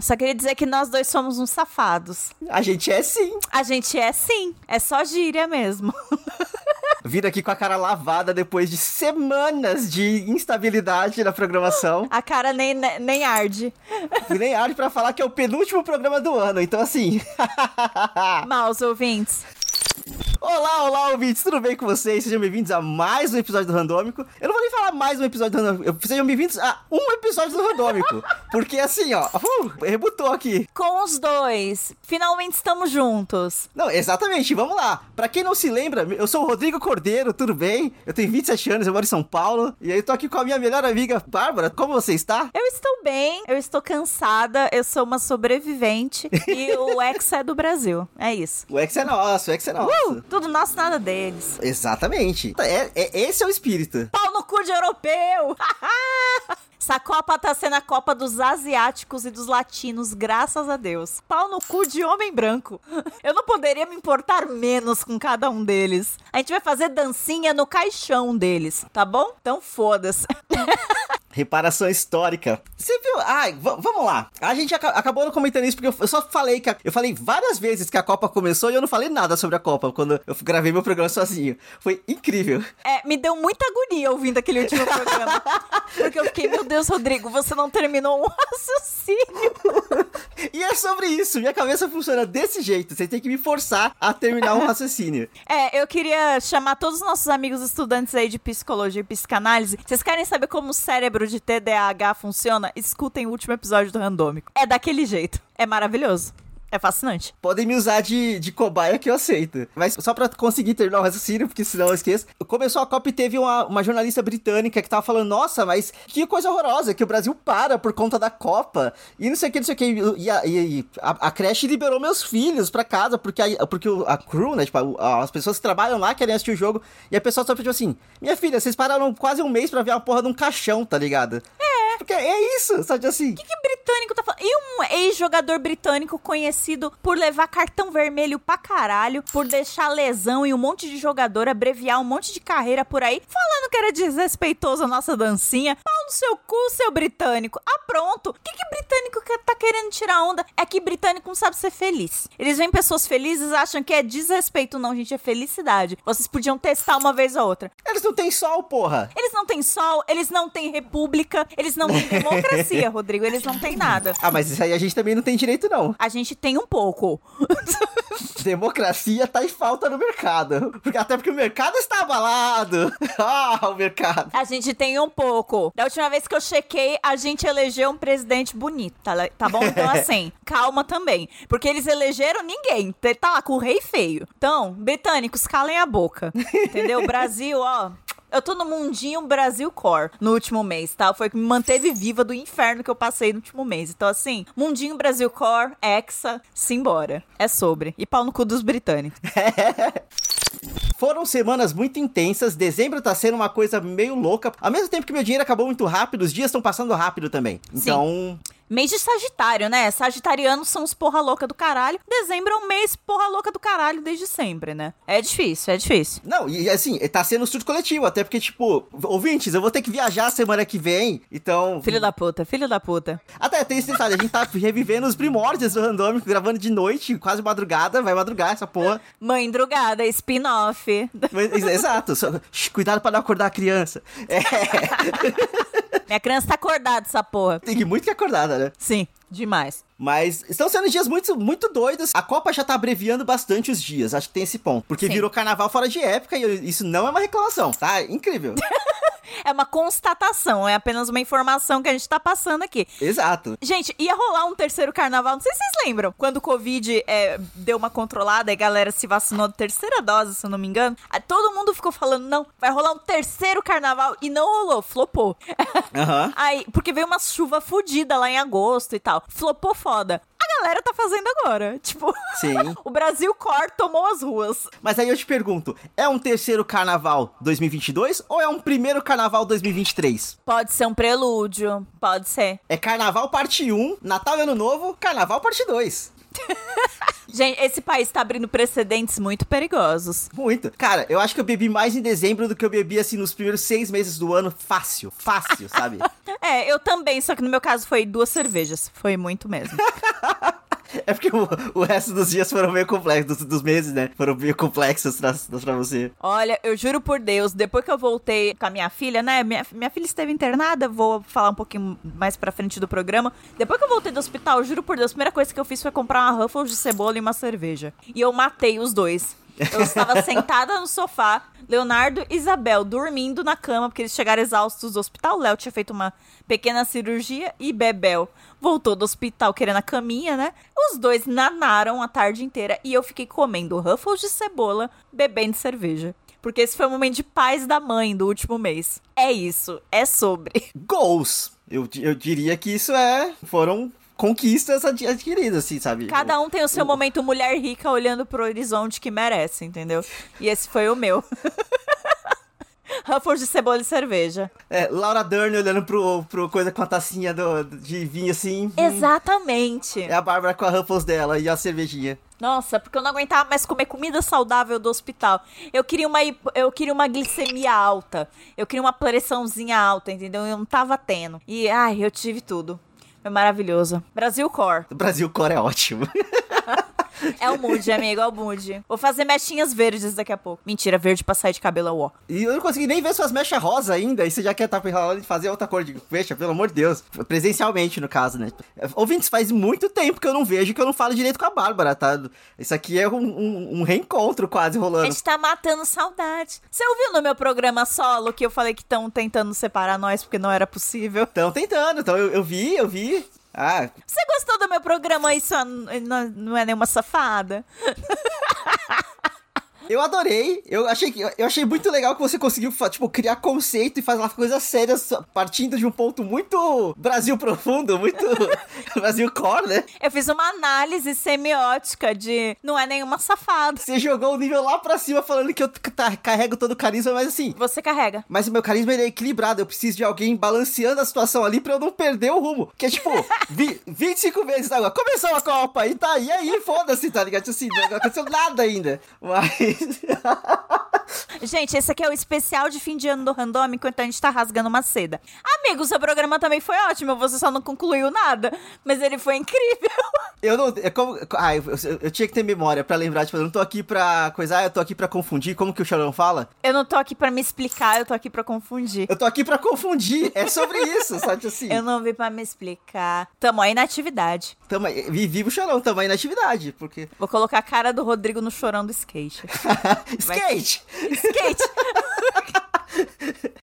Só queria dizer que nós dois somos uns safados. A gente é sim. A gente é sim. É só gíria mesmo. Vir aqui com a cara lavada depois de semanas de instabilidade na programação. A cara nem, nem arde. E nem arde pra falar que é o penúltimo programa do ano. Então, assim. Maus ouvintes. Olá, olá, ouvintes, tudo bem com vocês? Sejam bem-vindos a mais um episódio do Randômico. Eu não vou nem falar mais um episódio do Randômico, sejam bem-vindos a um episódio do Randômico. Porque assim, ó, uh, rebutou aqui. Com os dois, finalmente estamos juntos. Não, exatamente, vamos lá. Pra quem não se lembra, eu sou o Rodrigo Cordeiro, tudo bem? Eu tenho 27 anos, eu moro em São Paulo. E aí eu tô aqui com a minha melhor amiga, Bárbara. Como você está? Eu estou bem, eu estou cansada, eu sou uma sobrevivente e o ex é do Brasil. É isso. O ex é nosso, o ex é nosso. Uh! Tudo nosso, nada deles. Exatamente. É, é, esse é o espírito. Pau no cu de europeu! Essa Copa tá sendo a Copa dos asiáticos e dos latinos, graças a Deus. Pau no cu de homem branco. Eu não poderia me importar menos com cada um deles. A gente vai fazer dancinha no caixão deles, tá bom? Então foda-se. Reparação histórica. Você viu? Ai, vamos lá. A gente ac acabou não comentando isso porque eu, eu só falei que. A, eu falei várias vezes que a Copa começou e eu não falei nada sobre a Copa quando eu gravei meu programa sozinho. Foi incrível. É, me deu muita agonia ouvindo aquele último programa. Porque eu fiquei, meu Deus, Rodrigo, você não terminou um raciocínio. e é sobre isso. Minha cabeça funciona desse jeito. Você tem que me forçar a terminar um raciocínio. É, eu queria chamar todos os nossos amigos estudantes aí de psicologia e psicanálise. Vocês querem saber como o cérebro de TDAH funciona, escutem o último episódio do Randômico. É daquele jeito. É maravilhoso. É fascinante. Podem me usar de, de cobaia que eu aceito. Mas só pra conseguir terminar o raciocínio, porque senão eu esqueço. Começou a Copa e teve uma, uma jornalista britânica que tava falando: Nossa, mas que coisa horrorosa, que o Brasil para por conta da Copa. E não sei o que, não sei o que. E a, e a, a creche liberou meus filhos pra casa, porque a, porque a crew, né? Tipo, as pessoas que trabalham lá querem assistir o jogo. E a pessoa só pediu assim: Minha filha, vocês pararam quase um mês pra ver a porra de um caixão, tá ligado? É. Porque é isso, sabe assim. O que, que britânico tá falando? E um ex-jogador britânico conhecido por levar cartão vermelho pra caralho, por deixar lesão e um monte de jogador, abreviar um monte de carreira por aí, falando que era desrespeitoso a nossa dancinha. Pau no seu cu, seu britânico. Ah, pronto. O que, que britânico que tá querendo tirar onda? É que britânico não sabe ser feliz. Eles veem pessoas felizes acham que é desrespeito. Não, gente, é felicidade. Vocês podiam testar uma vez ou outra. Eles não têm sol, porra. Eles não têm sol, eles não têm república, eles não têm democracia, Rodrigo. Eles não têm nada. Ah, mas isso aí a gente também não tem direito, não. A gente tem um pouco. Democracia tá em falta no mercado. Até porque o mercado está abalado. ah, o mercado. A gente tem um pouco. Da última vez que eu chequei, a gente elegeu um presidente bonito, tá, tá bom? Então, assim, calma também. Porque eles elegeram ninguém. Tá lá com o rei feio. Então, britânicos, calem a boca. Entendeu? Brasil, ó. Eu tô no mundinho Brasil Core no último mês, tá? Foi o que me manteve viva do inferno que eu passei no último mês. Então, assim, mundinho Brasil Core, Hexa, simbora. É sobre. E pau no cu dos britânicos. Foram semanas muito intensas, dezembro tá sendo uma coisa meio louca. Ao mesmo tempo que meu dinheiro acabou muito rápido, os dias estão passando rápido também. Então. Sim. Mês de Sagitário, né? Sagitarianos são os porra louca do caralho. Dezembro é um mês porra louca do caralho desde sempre, né? É difícil, é difícil. Não, e assim, tá sendo um surto coletivo, até porque, tipo, ouvintes, eu vou ter que viajar semana que vem, então. Filho da puta, filho da puta. Até tem esse detalhe, a gente tá revivendo os primórdios do randômico, gravando de noite, quase madrugada, vai madrugar essa porra. Mãe drugada, spin-off. Exato, só, cuidado pra não acordar a criança. É. Minha criança tá acordada, essa porra. Tem que muito que acordada, né? Sim, demais. Mas estão sendo dias muito, muito doidos. A Copa já tá abreviando bastante os dias, acho que tem esse ponto. Porque Sim. virou carnaval fora de época e isso não é uma reclamação, tá? Incrível. é uma constatação, é apenas uma informação que a gente tá passando aqui. Exato. Gente, ia rolar um terceiro carnaval, não sei se vocês lembram, quando o Covid é, deu uma controlada e a galera se vacinou de terceira dose, se eu não me engano. Todo mundo ficou falando, não, vai rolar um terceiro carnaval e não rolou, flopou. Uhum. Aí, porque veio uma chuva fodida lá em agosto e tal. Flopou foda. A galera tá fazendo agora. Tipo, Sim. o Brasil Core tomou as ruas. Mas aí eu te pergunto, é um terceiro carnaval 2022 ou é um primeiro carnaval 2023? Pode ser um prelúdio, pode ser. É carnaval parte 1, Natal e Ano Novo, carnaval parte 2. Gente, esse país tá abrindo precedentes muito perigosos. Muito. Cara, eu acho que eu bebi mais em dezembro do que eu bebi, assim, nos primeiros seis meses do ano. Fácil. Fácil, sabe? É, eu também, só que no meu caso foi duas cervejas. Foi muito mesmo. É porque o, o resto dos dias foram meio complexos, dos, dos meses, né? Foram meio complexos pra, pra você. Olha, eu juro por Deus, depois que eu voltei com a minha filha, né? Minha, minha filha esteve internada, vou falar um pouquinho mais pra frente do programa. Depois que eu voltei do hospital, juro por Deus, a primeira coisa que eu fiz foi comprar uma Ruffles de cebola e uma cerveja. E eu matei os dois. Eu estava sentada no sofá, Leonardo e Isabel dormindo na cama, porque eles chegaram exaustos do hospital. Léo tinha feito uma pequena cirurgia e Bebel voltou do hospital querendo a caminha, né? Os dois nanaram a tarde inteira e eu fiquei comendo Ruffles de cebola, bebendo cerveja. Porque esse foi o momento de paz da mãe do último mês. É isso, é sobre. Goals! Eu, eu diria que isso é. Foram conquistas adquiridas, assim, sabe? Cada um tem o seu momento mulher rica olhando pro horizonte que merece, entendeu? E esse foi o meu. Ruffles de cebola e cerveja. É, Laura Dern olhando pro, pro coisa com a tacinha do, de vinho assim. Exatamente. É a Bárbara com a Ruffles dela e a cervejinha. Nossa, porque eu não aguentava mais comer comida saudável do hospital. Eu queria uma, eu queria uma glicemia alta. Eu queria uma pressãozinha alta, entendeu? Eu não tava tendo. E, ai, eu tive tudo. Foi maravilhoso. Brasil Core. Brasil Core é ótimo. É o mood, amigo, é o mood. Vou fazer mechinhas verdes daqui a pouco. Mentira, verde pra sair de cabelo é ó. E eu não consegui nem ver suas mechas rosa ainda. E você já quer estar tá enrolando de fazer outra cor de mecha, pelo amor de Deus. Presencialmente, no caso, né? Ouvintes, faz muito tempo que eu não vejo que eu não falo direito com a Bárbara, tá? Isso aqui é um, um, um reencontro quase rolando. A gente tá matando saudade. Você ouviu no meu programa solo que eu falei que estão tentando separar nós porque não era possível? Estão tentando, então eu, eu vi, eu vi. Ah. Você gostou do meu programa Isso não, é nenhuma safada? Eu adorei. Eu achei, eu achei muito legal que você conseguiu, tipo, criar conceito e fazer uma coisa séria partindo de um ponto muito Brasil profundo, muito Brasil core, né? Eu fiz uma análise semiótica de não é nenhuma safada. Você jogou o nível lá pra cima falando que eu carrego todo o carisma, mas assim... Você carrega. Mas o meu carisma é equilibrado. Eu preciso de alguém balanceando a situação ali pra eu não perder o rumo. Que é tipo, vi, 25 vezes agora. Começou a Copa e tá, e aí, foda-se, tá ligado? Tipo assim, não aconteceu nada ainda. Mas... gente, esse aqui é o especial de fim de ano do Random, enquanto a gente tá rasgando uma seda. Amigo, seu programa também foi ótimo, você só não concluiu nada, mas ele foi incrível. Eu não. É como, ah, eu, eu, eu, tinha que ter memória pra lembrar, tipo, eu não tô aqui pra coisar, eu tô aqui pra confundir. Como que o Sharon fala? Eu não tô aqui pra me explicar, eu tô aqui pra confundir. Eu tô aqui pra confundir, é sobre isso, sabe assim? Eu não vim pra me explicar. Tamo aí na atividade. Tamo aí, vivo o chorão, tamo aí na atividade, porque... Vou colocar a cara do Rodrigo no chorão do skate. skate! Skate!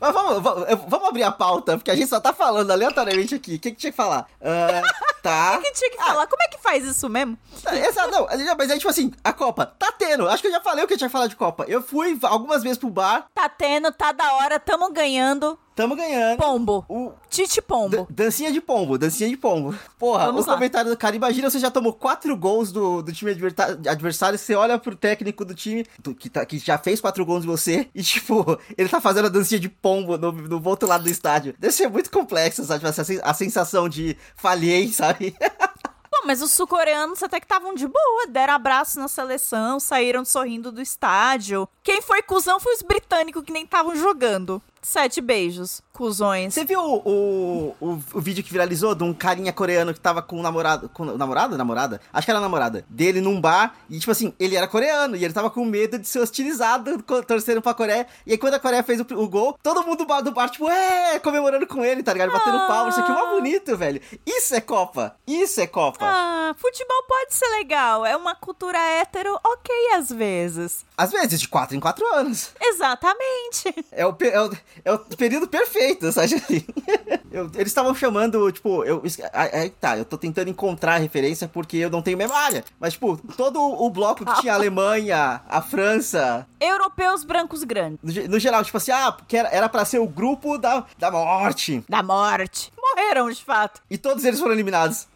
Mas vamos, vamos, vamos, abrir a pauta, porque a gente só tá falando aleatoriamente aqui. O que, que tinha que falar? Uh, tá. O que, que tinha que ah, falar? Como é que faz isso mesmo? Essa, não, mas é tipo assim, a Copa tá tendo. Acho que eu já falei o que eu tinha que falar de Copa. Eu fui algumas vezes pro bar. Tá tendo, tá da hora, tamo ganhando. Tamo ganhando. Pombo. O... Tite Pombo. dancinha de pombo, dancinha de pombo. Porra, Vamos o lá. comentário do cara. Imagina você já tomou quatro gols do, do time adversário. Você olha pro técnico do time, do, que, tá, que já fez quatro gols em você, e tipo, ele tá fazendo a dancinha de pombo no, no outro lado do estádio. Deve ser muito complexo, sabe? A, a sensação de falhei, sabe? mas os sul-coreanos até que estavam de boa, deram abraço na seleção, saíram sorrindo do estádio. Quem foi cuzão foi os britânicos que nem estavam jogando. Sete beijos, cuzões. Você viu o, o, o, vídeo que viralizou de um carinha coreano que tava com o namorado. Com o namorado? Namorada? Acho que era namorada. Dele num bar. E, tipo assim, ele era coreano. E ele tava com medo de ser hostilizado, torcendo pra Coreia. E aí, quando a Coreia fez o, o gol, todo mundo do bar, do bar, tipo, é, comemorando com ele, tá ligado? Batendo ah. Isso aqui é mó bonito, velho. Isso é Copa. Isso é Copa. Ah, futebol pode ser legal. É uma cultura hétero, ok, às vezes. Às vezes, de quatro em quatro anos. Exatamente. É o, é o, é o período perfeito, sabe? Eu, eles estavam chamando, tipo, eu. Aí tá, eu tô tentando encontrar a referência porque eu não tenho memória. Mas, tipo, todo o bloco que tinha a Alemanha, a França. Europeus brancos grandes. No, no geral, tipo assim, ah, porque era, era pra ser o grupo da, da morte. Da morte. Morreram, de fato. E todos eles foram eliminados.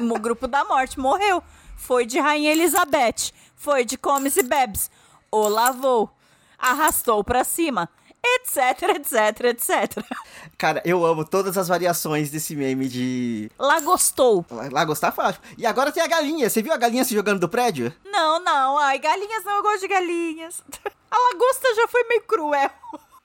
Não, o grupo da morte morreu. Foi de Rainha Elizabeth. Foi de Comes e Bebes. O lavou. Arrastou pra cima etc, etc, etc. Cara, eu amo todas as variações desse meme de. Lá gostou. Lá gostar fácil. E agora tem a galinha. Você viu a galinha se jogando do prédio? Não, não. Ai, galinhas não, eu gosto de galinhas. A lagosta já foi meio cruel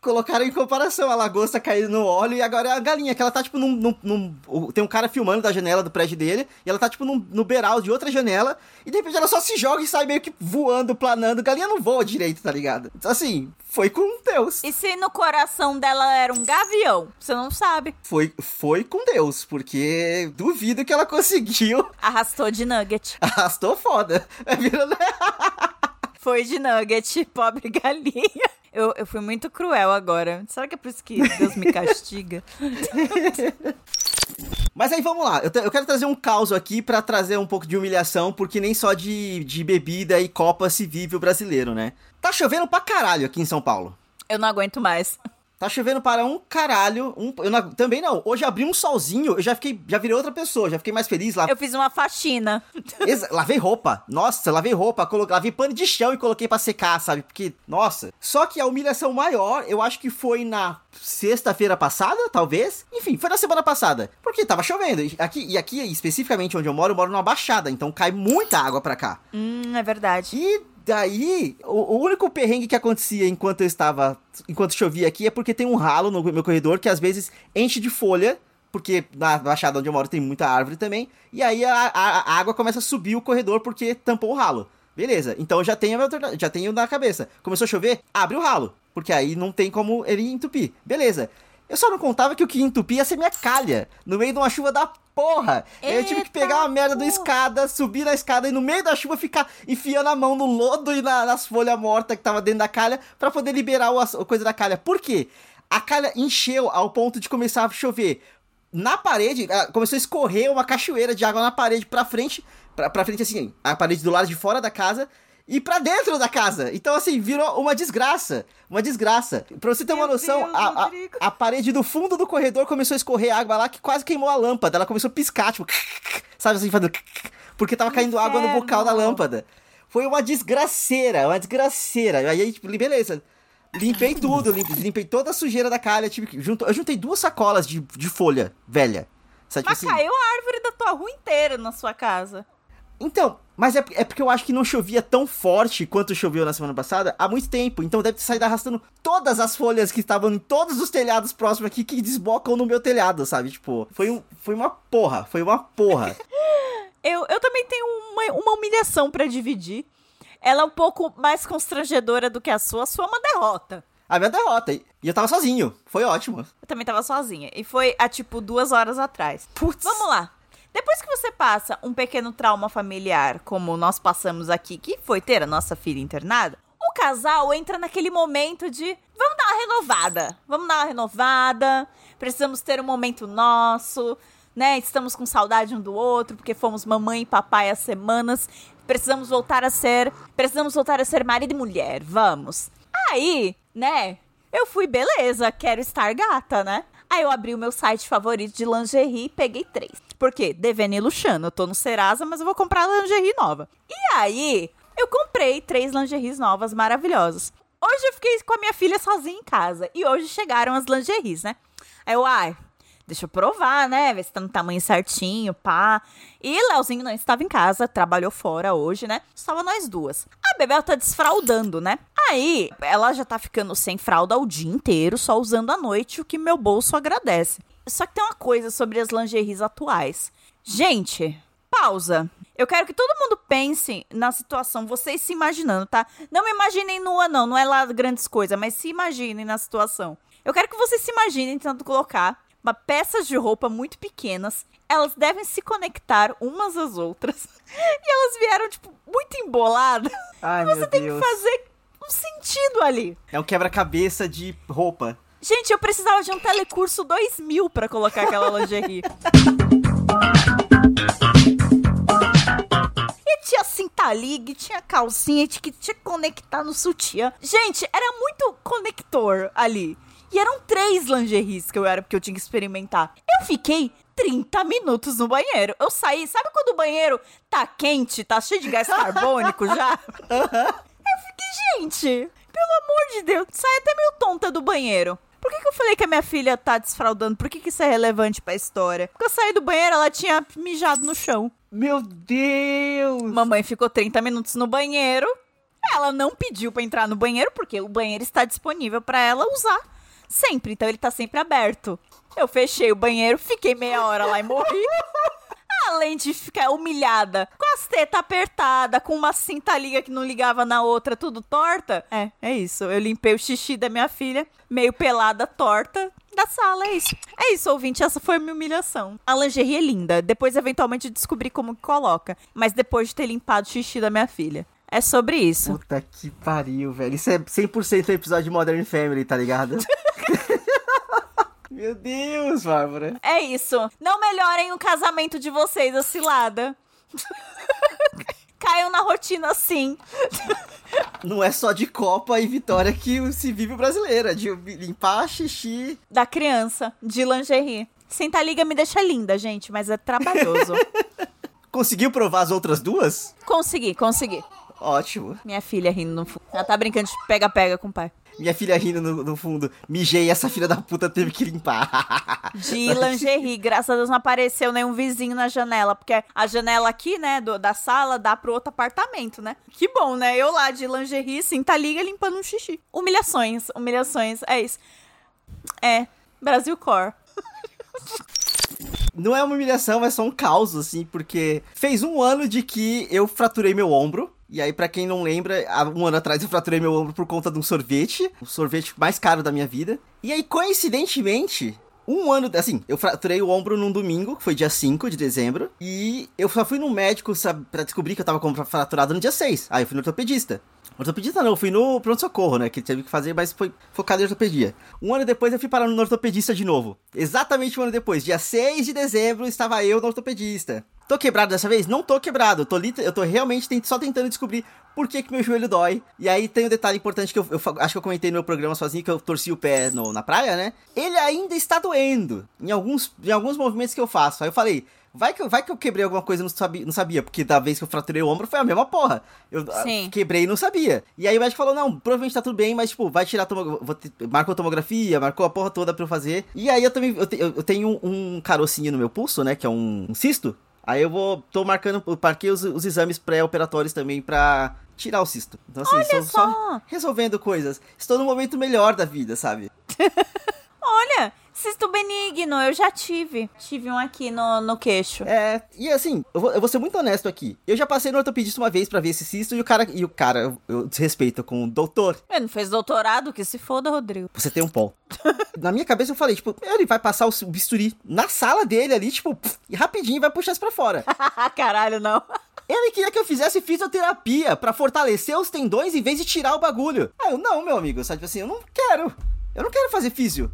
colocaram em comparação a lagosta caindo no óleo e agora é a galinha, que ela tá, tipo, num, num, num, Tem um cara filmando da janela do prédio dele, e ela tá, tipo, num, no beiral de outra janela, e de repente ela só se joga e sai meio que voando, planando. Galinha não voa direito, tá ligado? Então, assim, foi com Deus. E se no coração dela era um gavião? Você não sabe. Foi, foi com Deus, porque duvido que ela conseguiu. Arrastou de nugget. Arrastou foda. Foi de nugget, pobre galinha. Eu, eu fui muito cruel agora. Será que é por isso que Deus me castiga? Mas aí vamos lá, eu, eu, quero trazer um caos aqui para trazer um pouco de humilhação, porque nem só de, de bebida e copa se vive o brasileiro, né? Tá chovendo pra caralho aqui em São Paulo. Eu não aguento mais. Tá chovendo para um caralho. Um, eu não, também não. Hoje abri um solzinho, eu já fiquei, já virei outra pessoa, já fiquei mais feliz lá. Eu fiz uma faxina. Exa lavei roupa. Nossa, lavei roupa, coloquei, lavei pano de chão e coloquei para secar, sabe? Porque, nossa. Só que a humilhação maior, eu acho que foi na sexta-feira passada, talvez. Enfim, foi na semana passada. Porque tava chovendo. Aqui, e aqui, especificamente onde eu moro, eu moro numa baixada, então cai muita água pra cá. Hum, é verdade. E Daí, o, único perrengue que acontecia enquanto eu estava. Enquanto chovia aqui é porque tem um ralo no meu corredor que às vezes enche de folha. Porque na baixada onde eu moro tem muita árvore também. E aí a, a, a água começa a subir o corredor porque tampou o ralo. Beleza, então já tenho, já tenho na cabeça. Começou a chover, abre o ralo. Porque aí não tem como ele entupir. Beleza. Eu só não contava que o que entupia ia ser minha calha. No meio de uma chuva da porra. Eita eu tive que pegar uma merda da escada, subir na escada e no meio da chuva ficar enfiando a mão no lodo e na, nas folhas mortas que tava dentro da calha para poder liberar o, a coisa da calha. Por quê? A calha encheu ao ponto de começar a chover. Na parede, começou a escorrer uma cachoeira de água na parede pra frente, pra, pra frente assim, a parede do lado de fora da casa e para dentro da casa. Então, assim, virou uma desgraça. Uma desgraça. Pra você ter uma noção, Deus, a, a, a, parede do fundo do corredor começou a escorrer água lá que quase queimou a lâmpada. Ela começou a piscar, tipo, sabe assim, fazendo. Porque tava caindo Inferno. água no bocal da lâmpada. Foi uma desgraceira, uma desgraceira. Aí, tipo, beleza. Limpei tudo, limpei, limpei toda a sujeira da calha. Tipo, junto, eu juntei duas sacolas de, de folha velha. Sabe, Mas tipo assim, caiu a árvore da tua rua inteira na sua casa. Então, mas é, é, porque eu acho que não chovia tão forte quanto choveu na semana passada há muito tempo. Então deve ter saído arrastando todas as folhas que estavam em todos os telhados próximos aqui que desbocam no meu telhado, sabe? Tipo, foi, um, foi uma porra. Foi uma porra. eu, eu também tenho uma, uma humilhação para dividir. Ela é um pouco mais constrangedora do que a sua. A sua é uma derrota. A minha derrota. E eu tava sozinho. Foi ótimo. Eu também tava sozinha. E foi há, tipo, duas horas atrás. Putz. Vamos lá. Depois que você passa um pequeno trauma familiar, como nós passamos aqui, que foi ter a nossa filha internada, o casal entra naquele momento de vamos dar uma renovada, vamos dar uma renovada, precisamos ter um momento nosso, né? Estamos com saudade um do outro porque fomos mamãe e papai há semanas, precisamos voltar a ser, precisamos voltar a ser marido e mulher, vamos. Aí, né? Eu fui, beleza, quero estar gata, né? Aí eu abri o meu site favorito de lingerie e peguei três. Por quê? Devene Luxano. Eu tô no Serasa, mas eu vou comprar lingerie nova. E aí, eu comprei três lingeries novas maravilhosas. Hoje eu fiquei com a minha filha sozinha em casa. E hoje chegaram as lingeries, né? Aí eu, ai, deixa eu provar, né? Ver se tá no tamanho certinho, pá. E Leozinho não estava em casa, trabalhou fora hoje, né? Estava nós duas. A Bebel tá desfraudando, né? Aí, ela já tá ficando sem fralda o dia inteiro, só usando à noite, o que meu bolso agradece. Só que tem uma coisa sobre as lingeries atuais. Gente, pausa. Eu quero que todo mundo pense na situação, vocês se imaginando, tá? Não me imaginem nua, não, não é lá grandes coisas, mas se imaginem na situação. Eu quero que vocês se imaginem tentando colocar peças de roupa muito pequenas. Elas devem se conectar umas às outras. E elas vieram, tipo, muito emboladas. Ai, Você tem Deus. que fazer um sentido ali. É um quebra-cabeça de roupa. Gente, eu precisava de um telecurso 2000 para colocar aquela lingerie. e tinha cinta-ligue, tinha calcinha, que tinha que conectar no sutiã. Gente, era muito conector ali. E eram três lingeries que eu era porque eu tinha que experimentar. Eu fiquei 30 minutos no banheiro. Eu saí, sabe quando o banheiro tá quente, tá cheio de gás carbônico já? eu fiquei, gente, pelo amor de Deus, sai até meio tonta do banheiro. Por que, que eu falei que a minha filha tá desfraudando? Por que, que isso é relevante pra história? Porque eu saí do banheiro, ela tinha mijado no chão. Meu Deus! Mamãe ficou 30 minutos no banheiro. Ela não pediu pra entrar no banheiro, porque o banheiro está disponível pra ela usar sempre. Então ele tá sempre aberto. Eu fechei o banheiro, fiquei meia hora lá e morri. Além de ficar humilhada, com as tetas apertadas, com uma cinta liga que não ligava na outra, tudo torta. É, é isso. Eu limpei o xixi da minha filha, meio pelada, torta, da sala, é isso. É isso, ouvinte, essa foi a minha humilhação. A lingerie é linda, depois eventualmente descobri como que coloca, mas depois de ter limpado o xixi da minha filha. É sobre isso. Puta que pariu, velho. Isso é 100% episódio de Modern Family, tá ligado? Meu Deus, Bárbara. É isso. Não melhorem o casamento de vocês, a cilada. Caiam na rotina assim. Não é só de Copa e Vitória que se vive brasileira, de limpar xixi. Da criança, de lingerie. Senta liga me deixa linda, gente, mas é trabalhoso. Conseguiu provar as outras duas? consegui, consegui. Ótimo. Minha filha rindo no fundo. Ela tá brincando de pega-pega com o pai. Minha filha rindo no, no fundo. Mijei essa filha da puta teve que limpar. De lingerie. Graças a Deus não apareceu nenhum vizinho na janela. Porque a janela aqui, né, do, da sala, dá pro outro apartamento, né? Que bom, né? Eu lá de lingerie, sim, tá liga limpando um xixi. Humilhações, humilhações. É isso. É. Brasil Core. Não é uma humilhação, é só um caos, assim, porque fez um ano de que eu fraturei meu ombro. E aí, para quem não lembra, há um ano atrás eu fraturei meu ombro por conta de um sorvete, o sorvete mais caro da minha vida. E aí, coincidentemente, um ano, assim, eu fraturei o ombro num domingo, que foi dia 5 de dezembro, e eu só fui no médico sabe, pra descobrir que eu tava fraturado no dia 6. Aí eu fui no ortopedista. Ortopedista não, eu fui no pronto-socorro, né? Que teve que fazer, mas foi focado em ortopedia. Um ano depois eu fui parar no ortopedista de novo. Exatamente um ano depois, dia 6 de dezembro, estava eu no ortopedista. Tô quebrado dessa vez? Não tô quebrado. Tô, eu tô realmente só tentando descobrir por que, que meu joelho dói. E aí tem um detalhe importante que eu, eu, acho que eu comentei no meu programa sozinho, que eu torci o pé no, na praia, né? Ele ainda está doendo em alguns, em alguns movimentos que eu faço. Aí eu falei, Vai que, vai que eu quebrei alguma coisa e não sabia, não sabia, porque da vez que eu fraturei o ombro foi a mesma porra. Eu ah, Sim. quebrei e não sabia. E aí o médico falou: não, provavelmente tá tudo bem, mas tipo, vai tirar a tomografia. Marcou a tomografia, marcou a porra toda pra eu fazer. E aí eu também eu, te, eu tenho um carocinho no meu pulso, né? Que é um, um cisto. Aí eu vou. tô marcando, parquei os, os exames pré-operatórios também pra tirar o cisto. Então, assim, Olha só. só resolvendo coisas. Estou no momento melhor da vida, sabe? Olha, cisto benigno, eu já tive. Tive um aqui no, no queixo. É, e assim, eu vou, eu vou ser muito honesto aqui. Eu já passei no ortopedista uma vez para ver esse cisto e o cara, e o cara, eu, eu desrespeito com o doutor. Ele não fez doutorado, que se foda, Rodrigo. Você tem um pó. Na minha cabeça eu falei, tipo, ele vai passar o bisturi na sala dele ali, tipo, e rapidinho vai puxar isso pra fora. Caralho, não. Ele queria que eu fizesse fisioterapia para fortalecer os tendões em vez de tirar o bagulho. Ah, eu não, meu amigo, sabe tipo assim, eu não quero. Eu não quero fazer físio.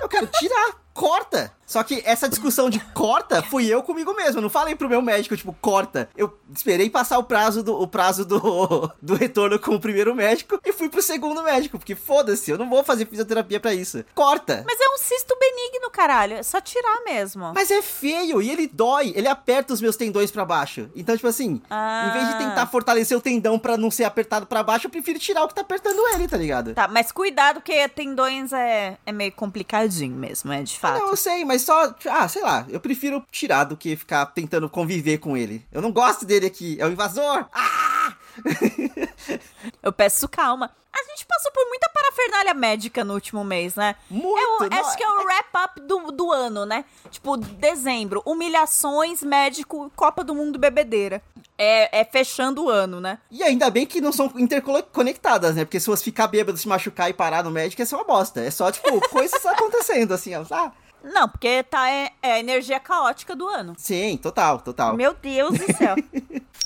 Eu quero tirar, corta. Só que essa discussão de corta fui eu comigo mesmo. Eu não falei pro meu médico, tipo, corta. Eu esperei passar o prazo do, o prazo do, do retorno com o primeiro médico e fui pro segundo médico. Porque foda-se, eu não vou fazer fisioterapia para isso. Corta. Mas é um cisto benigno, caralho. É só tirar mesmo. Mas é feio e ele dói. Ele aperta os meus tendões para baixo. Então, tipo assim, ah. em vez de tentar fortalecer o tendão para não ser apertado para baixo, eu prefiro tirar o que tá apertando ele, tá ligado? Tá, mas cuidado que tendões é, é meio complicadinho mesmo, é de fato. Não, eu sei, mas só. Ah, sei lá. Eu prefiro tirar do que ficar tentando conviver com ele. Eu não gosto dele aqui. É o invasor. Ah! eu peço calma. A gente passou por muita parafernália médica no último mês, né? Muito! É o, acho que é o wrap-up do, do ano, né? Tipo, dezembro, humilhações, médico, Copa do Mundo, bebedeira. É, é fechando o ano, né? E ainda bem que não são interconectadas, né? Porque se você ficar bêbado, se machucar e parar no médico, é só uma bosta. É só, tipo, coisas acontecendo, assim, ó. Ah, não, porque tá é, é, a energia caótica do ano. Sim, total, total. Meu Deus do céu.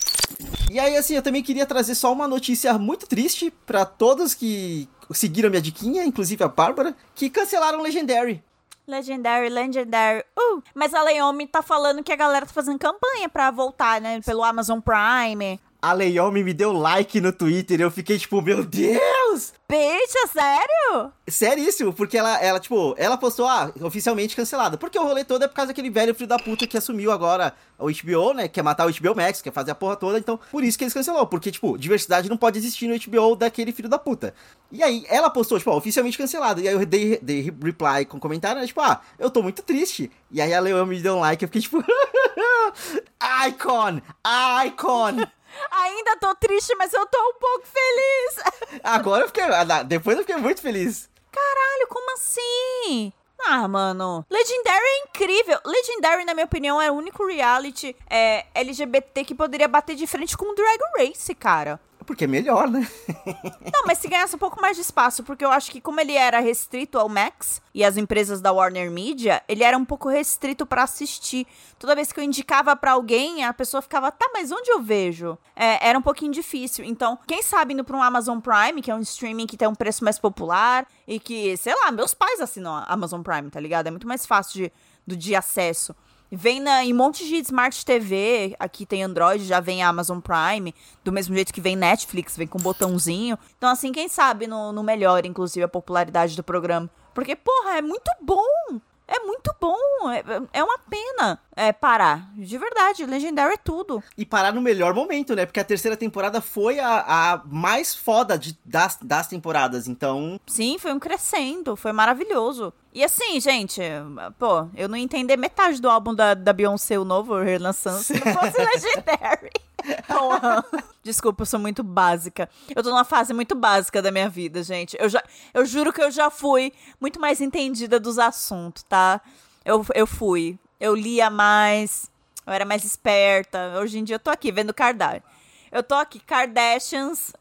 e aí, assim, eu também queria trazer só uma notícia muito triste para todos que seguiram minha diquinha, inclusive a Bárbara, que cancelaram Legendary. Legendary, Legendary. Uh! Mas a Leomi tá falando que a galera tá fazendo campanha pra voltar, né? Pelo Amazon Prime. A Leiomi me deu like no Twitter e eu fiquei tipo, meu Deus! Bicha, sério? Seríssimo, porque ela, ela, tipo, ela postou, ah, oficialmente cancelada. Porque o rolê todo é por causa daquele velho filho da puta que assumiu agora o HBO, né? Quer matar o HBO Max, quer fazer a porra toda. Então, por isso que eles cancelou. Porque, tipo, diversidade não pode existir no HBO daquele filho da puta. E aí, ela postou, tipo, ó, oficialmente cancelada. E aí eu dei, dei reply com comentário, né? Tipo, ah, eu tô muito triste. E aí a Leão me deu um like, eu fiquei tipo. Icon! Icon! Ainda tô triste, mas eu tô um pouco feliz. Agora eu fiquei. Ah, depois eu fiquei muito feliz. Caralho, como assim? Ah, mano. Legendary é incrível. Legendary, na minha opinião, é o único reality é, LGBT que poderia bater de frente com o Drag Race, cara. Porque é melhor, né? Não, mas se ganhasse um pouco mais de espaço, porque eu acho que como ele era restrito ao Max e às empresas da Warner Media, ele era um pouco restrito para assistir. Toda vez que eu indicava para alguém, a pessoa ficava, tá, mas onde eu vejo? É, era um pouquinho difícil. Então, quem sabe indo pra um Amazon Prime, que é um streaming que tem um preço mais popular e que, sei lá, meus pais assinam a Amazon Prime, tá ligado? É muito mais fácil de, do de acesso. Vem na, em um monte de Smart TV, aqui tem Android, já vem Amazon Prime, do mesmo jeito que vem Netflix, vem com botãozinho. Então, assim, quem sabe no, no melhor, inclusive, a popularidade do programa. Porque, porra, é muito bom! É muito bom, é, é uma pena é, parar. De verdade, Legendary é tudo. E parar no melhor momento, né? Porque a terceira temporada foi a, a mais foda de, das, das temporadas, então. Sim, foi um crescendo, foi maravilhoso. E assim, gente, pô, eu não entendi metade do álbum da, da Beyoncé, o novo, relançando, se não fosse Legendary. Porra. Desculpa, eu sou muito básica. Eu tô numa fase muito básica da minha vida, gente. Eu, já, eu juro que eu já fui muito mais entendida dos assuntos, tá? Eu, eu fui. Eu lia mais, eu era mais esperta. Hoje em dia eu tô aqui vendo Kardashian. Eu tô aqui, Kardashians.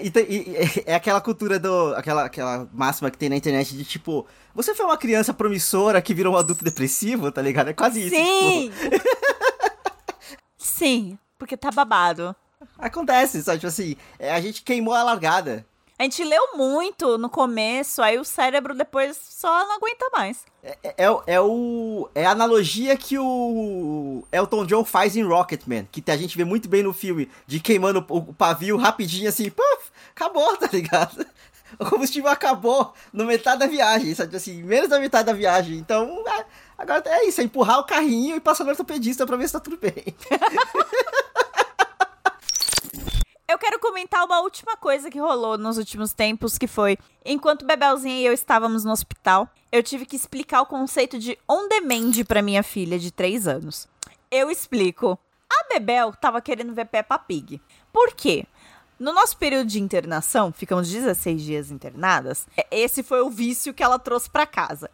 E, e, é aquela cultura do. Aquela, aquela máxima que tem na internet de tipo. Você foi uma criança promissora que virou um adulto depressivo, tá ligado? É quase isso. Sim! Tipo... Sim, porque tá babado. Acontece, sabe? Tipo assim, é, a gente queimou a largada. A gente leu muito no começo, aí o cérebro depois só não aguenta mais. É, é, é, é, o, é a analogia que o Elton John faz em Rocketman, que a gente vê muito bem no filme, de queimando o, pavio rapidinho assim, puf, acabou, tá ligado? O combustível acabou no metade da viagem, sabe? Assim, menos da metade da viagem. Então, é, agora é isso, é empurrar o carrinho e passar no ortopedista pra ver se tá tudo bem. Eu quero comentar uma última coisa que rolou nos últimos tempos, que foi, enquanto Bebelzinha e eu estávamos no hospital, eu tive que explicar o conceito de on-demand para minha filha de 3 anos. Eu explico. A Bebel tava querendo ver Peppa Pig. Por quê? No nosso período de internação, ficamos 16 dias internadas, esse foi o vício que ela trouxe para casa.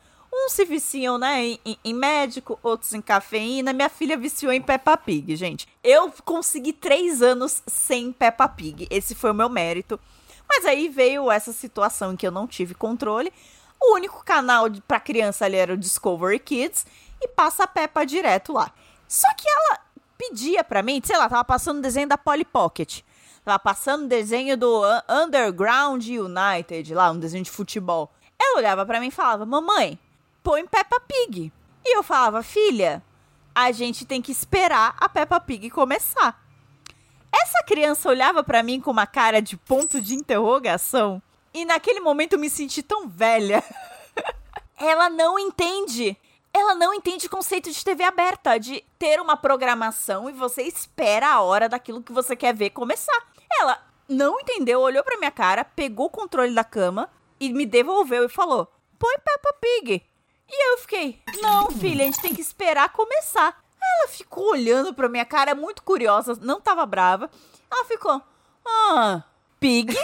Uns se viciam, né, em, em, médico, outros em cafeína. Minha filha viciou em Peppa Pig, gente. Eu consegui três anos sem Peppa Pig. Esse foi o meu mérito. Mas aí veio essa situação em que eu não tive controle. O único canal para criança ali era o Discovery Kids e passa a Peppa direto lá. Só que ela pedia para mim, sei lá, tava passando desenho da Polly Pocket. Tava passando desenho do Underground United, lá, um desenho de futebol. Ela olhava para mim e falava: "Mamãe, põe Peppa Pig. E eu falava, filha, a gente tem que esperar a Peppa Pig começar. Essa criança olhava para mim com uma cara de ponto de interrogação. E naquele momento me senti tão velha. Ela não entende. Ela não entende o conceito de TV aberta, de ter uma programação e você espera a hora daquilo que você quer ver começar. Ela não entendeu, olhou pra minha cara, pegou o controle da cama e me devolveu e falou: Põe Peppa Pig. E eu fiquei, não, filha, a gente tem que esperar começar. Ela ficou olhando pra minha cara, muito curiosa, não tava brava. Ela ficou, ah, pig?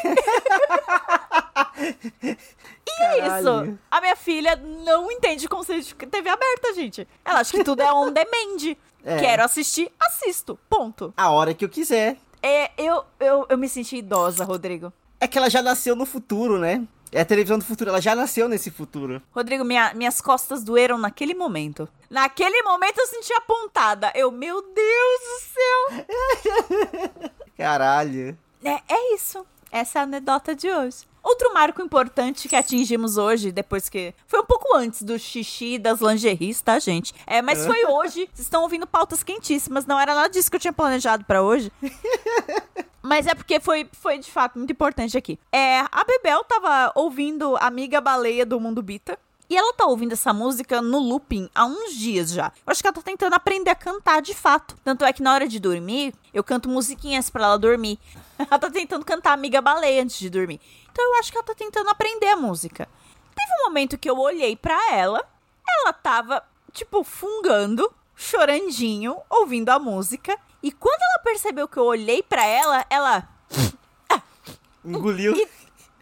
e é isso. A minha filha não entende conceito de TV aberta, gente. Ela acha que tudo é on demand. É. Quero assistir, assisto. Ponto. A hora que eu quiser. É, eu, eu, eu me senti idosa, Rodrigo. É que ela já nasceu no futuro, né? É a televisão do futuro, ela já nasceu nesse futuro. Rodrigo, minha, minhas costas doeram naquele momento. Naquele momento eu senti apontada. Eu, meu Deus do céu! Caralho. É, é isso. Essa é a anedota de hoje. Outro marco importante que atingimos hoje, depois que. Foi um pouco antes do xixi das lingeries, tá, gente? É, mas foi hoje. Vocês estão ouvindo pautas quentíssimas. Não era nada disso que eu tinha planejado para hoje. Mas é porque foi, foi de fato muito importante aqui. É, a Bebel tava ouvindo Amiga Baleia do Mundo Bita. E ela tá ouvindo essa música no looping há uns dias já. Eu acho que ela tá tentando aprender a cantar de fato. Tanto é que na hora de dormir, eu canto musiquinhas para ela dormir. ela tá tentando cantar Amiga Baleia antes de dormir. Então eu acho que ela tá tentando aprender a música. Teve um momento que eu olhei para ela, ela tava, tipo, fungando, chorandinho, ouvindo a música. E quando ela percebeu que eu olhei para ela, ela. Engoliu. E,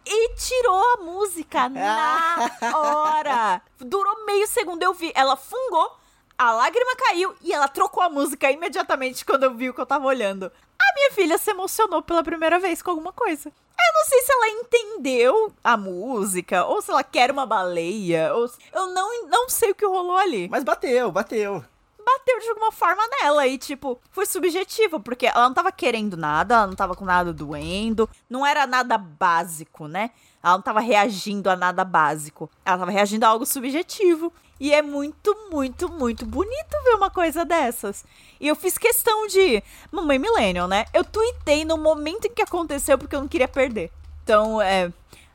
e tirou a música na hora. Durou meio segundo, eu vi. Ela fungou, a lágrima caiu e ela trocou a música imediatamente quando eu vi o que eu tava olhando. A minha filha se emocionou pela primeira vez com alguma coisa. Eu não sei se ela entendeu a música, ou se ela quer uma baleia, ou... Eu não, não sei o que rolou ali. Mas bateu, bateu bateu de alguma forma nela e, tipo, foi subjetivo, porque ela não tava querendo nada, ela não tava com nada doendo, não era nada básico, né? Ela não tava reagindo a nada básico. Ela tava reagindo a algo subjetivo. E é muito, muito, muito bonito ver uma coisa dessas. E eu fiz questão de. Mamãe Millennial, né? Eu tuitei no momento em que aconteceu porque eu não queria perder. Então, é.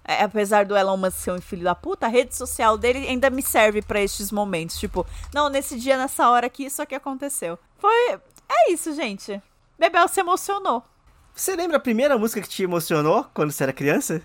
É, apesar do Elon Musk ser um filho da puta, a rede social dele ainda me serve para estes momentos. Tipo, não, nesse dia, nessa hora aqui, isso aqui aconteceu. Foi. É isso, gente. Bebel se emocionou. Você lembra a primeira música que te emocionou quando você era criança?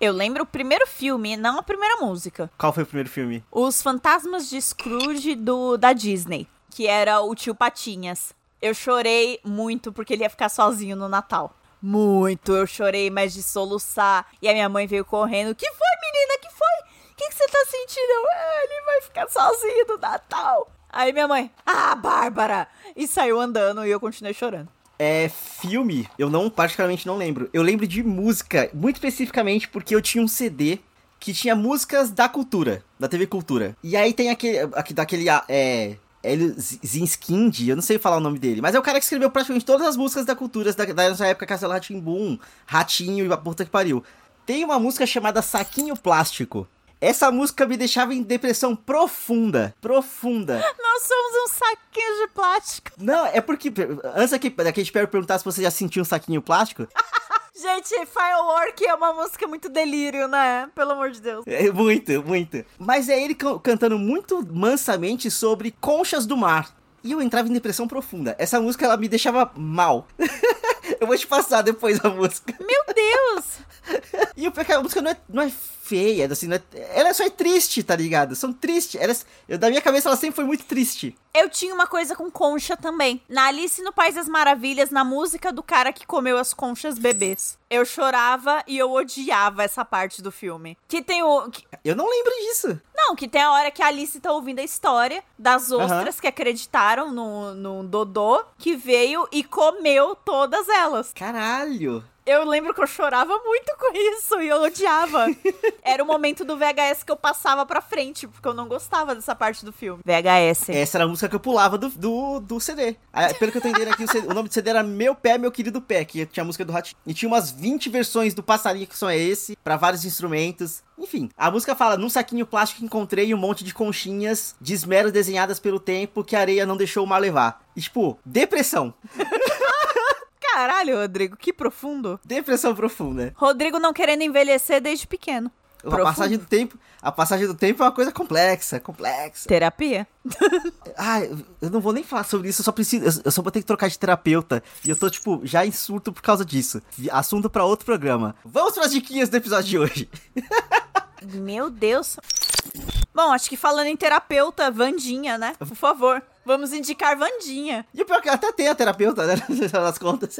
Eu lembro o primeiro filme, não a primeira música. Qual foi o primeiro filme? Os Fantasmas de Scrooge do, da Disney, que era o tio Patinhas. Eu chorei muito porque ele ia ficar sozinho no Natal. Muito. Eu chorei, mas de soluçar. E a minha mãe veio correndo. Que foi, menina? Que foi? O que, você tá sentindo? Ah, ele vai ficar sozinho no Natal. Aí minha mãe, ah, Bárbara! E saiu andando e eu continuei chorando. É, filme, eu não, particularmente não lembro. Eu lembro de música, muito especificamente porque eu tinha um CD que tinha músicas da cultura, da TV Cultura. E aí tem aquele, aqui, daquele, é, Hélio Zinskind, eu não sei falar o nome dele, mas é o cara que escreveu praticamente todas as músicas da cultura da, da nossa época, Castelo Ratimbum, Ratinho e a puta que pariu. Tem uma música chamada Saquinho Plástico. Essa música me deixava em depressão profunda. Profunda. Nós somos um saquinho de plástico. Não, é porque. Antes aqui, daqui a gente perguntar se você já sentiu um saquinho plástico. Gente, Firework é uma música muito delírio, né? Pelo amor de Deus. É, muito, muito. Mas é ele cantando muito mansamente sobre conchas do mar. E eu entrava em depressão profunda. Essa música, ela me deixava mal. eu vou te passar depois a música. Meu Deus! e o pior é que a música não é, não é feia, assim, é, ela só é triste, tá ligado? São tristes. Ela, eu, da minha cabeça ela sempre foi muito triste. Eu tinha uma coisa com concha também. Na Alice no País das Maravilhas, na música do cara que comeu as conchas bebês. Eu chorava e eu odiava essa parte do filme. Que tem o. Que... Eu não lembro disso. Não, que tem a hora que a Alice tá ouvindo a história das ostras uhum. que acreditaram no, no Dodô, que veio e comeu todas elas. Caralho! Eu lembro que eu chorava muito com isso e eu odiava. Era o momento do VHS que eu passava pra frente, porque eu não gostava dessa parte do filme. VHS. Essa era a música que eu pulava do, do, do CD. Ah, pelo que eu tô entendendo aqui, o, CD, o, nome do CD era Meu Pé, Meu Querido Pé, que tinha a música do Ratinho. E tinha umas 20 versões do passarinho que são esse, para vários instrumentos. Enfim, a música fala: Num saquinho plástico encontrei um monte de conchinhas de esmero desenhadas pelo tempo que a areia não deixou o mar levar. E, tipo, depressão. Caralho, Rodrigo, que profundo. Depressão profunda. Rodrigo não querendo envelhecer desde pequeno. A Profundo. passagem do tempo, a passagem do tempo é uma coisa complexa, complexa. Terapia? ah, eu não vou nem falar sobre isso, eu só preciso, eu só vou ter que trocar de terapeuta e eu tô tipo já em surto por causa disso. Assunto para outro programa. Vamos para as diquinhas do episódio de hoje. Meu Deus. Bom, acho que falando em terapeuta, Vandinha, né? Por favor. Vamos indicar Vandinha. E o pior é que até tem a terapeuta, né? Nas contas.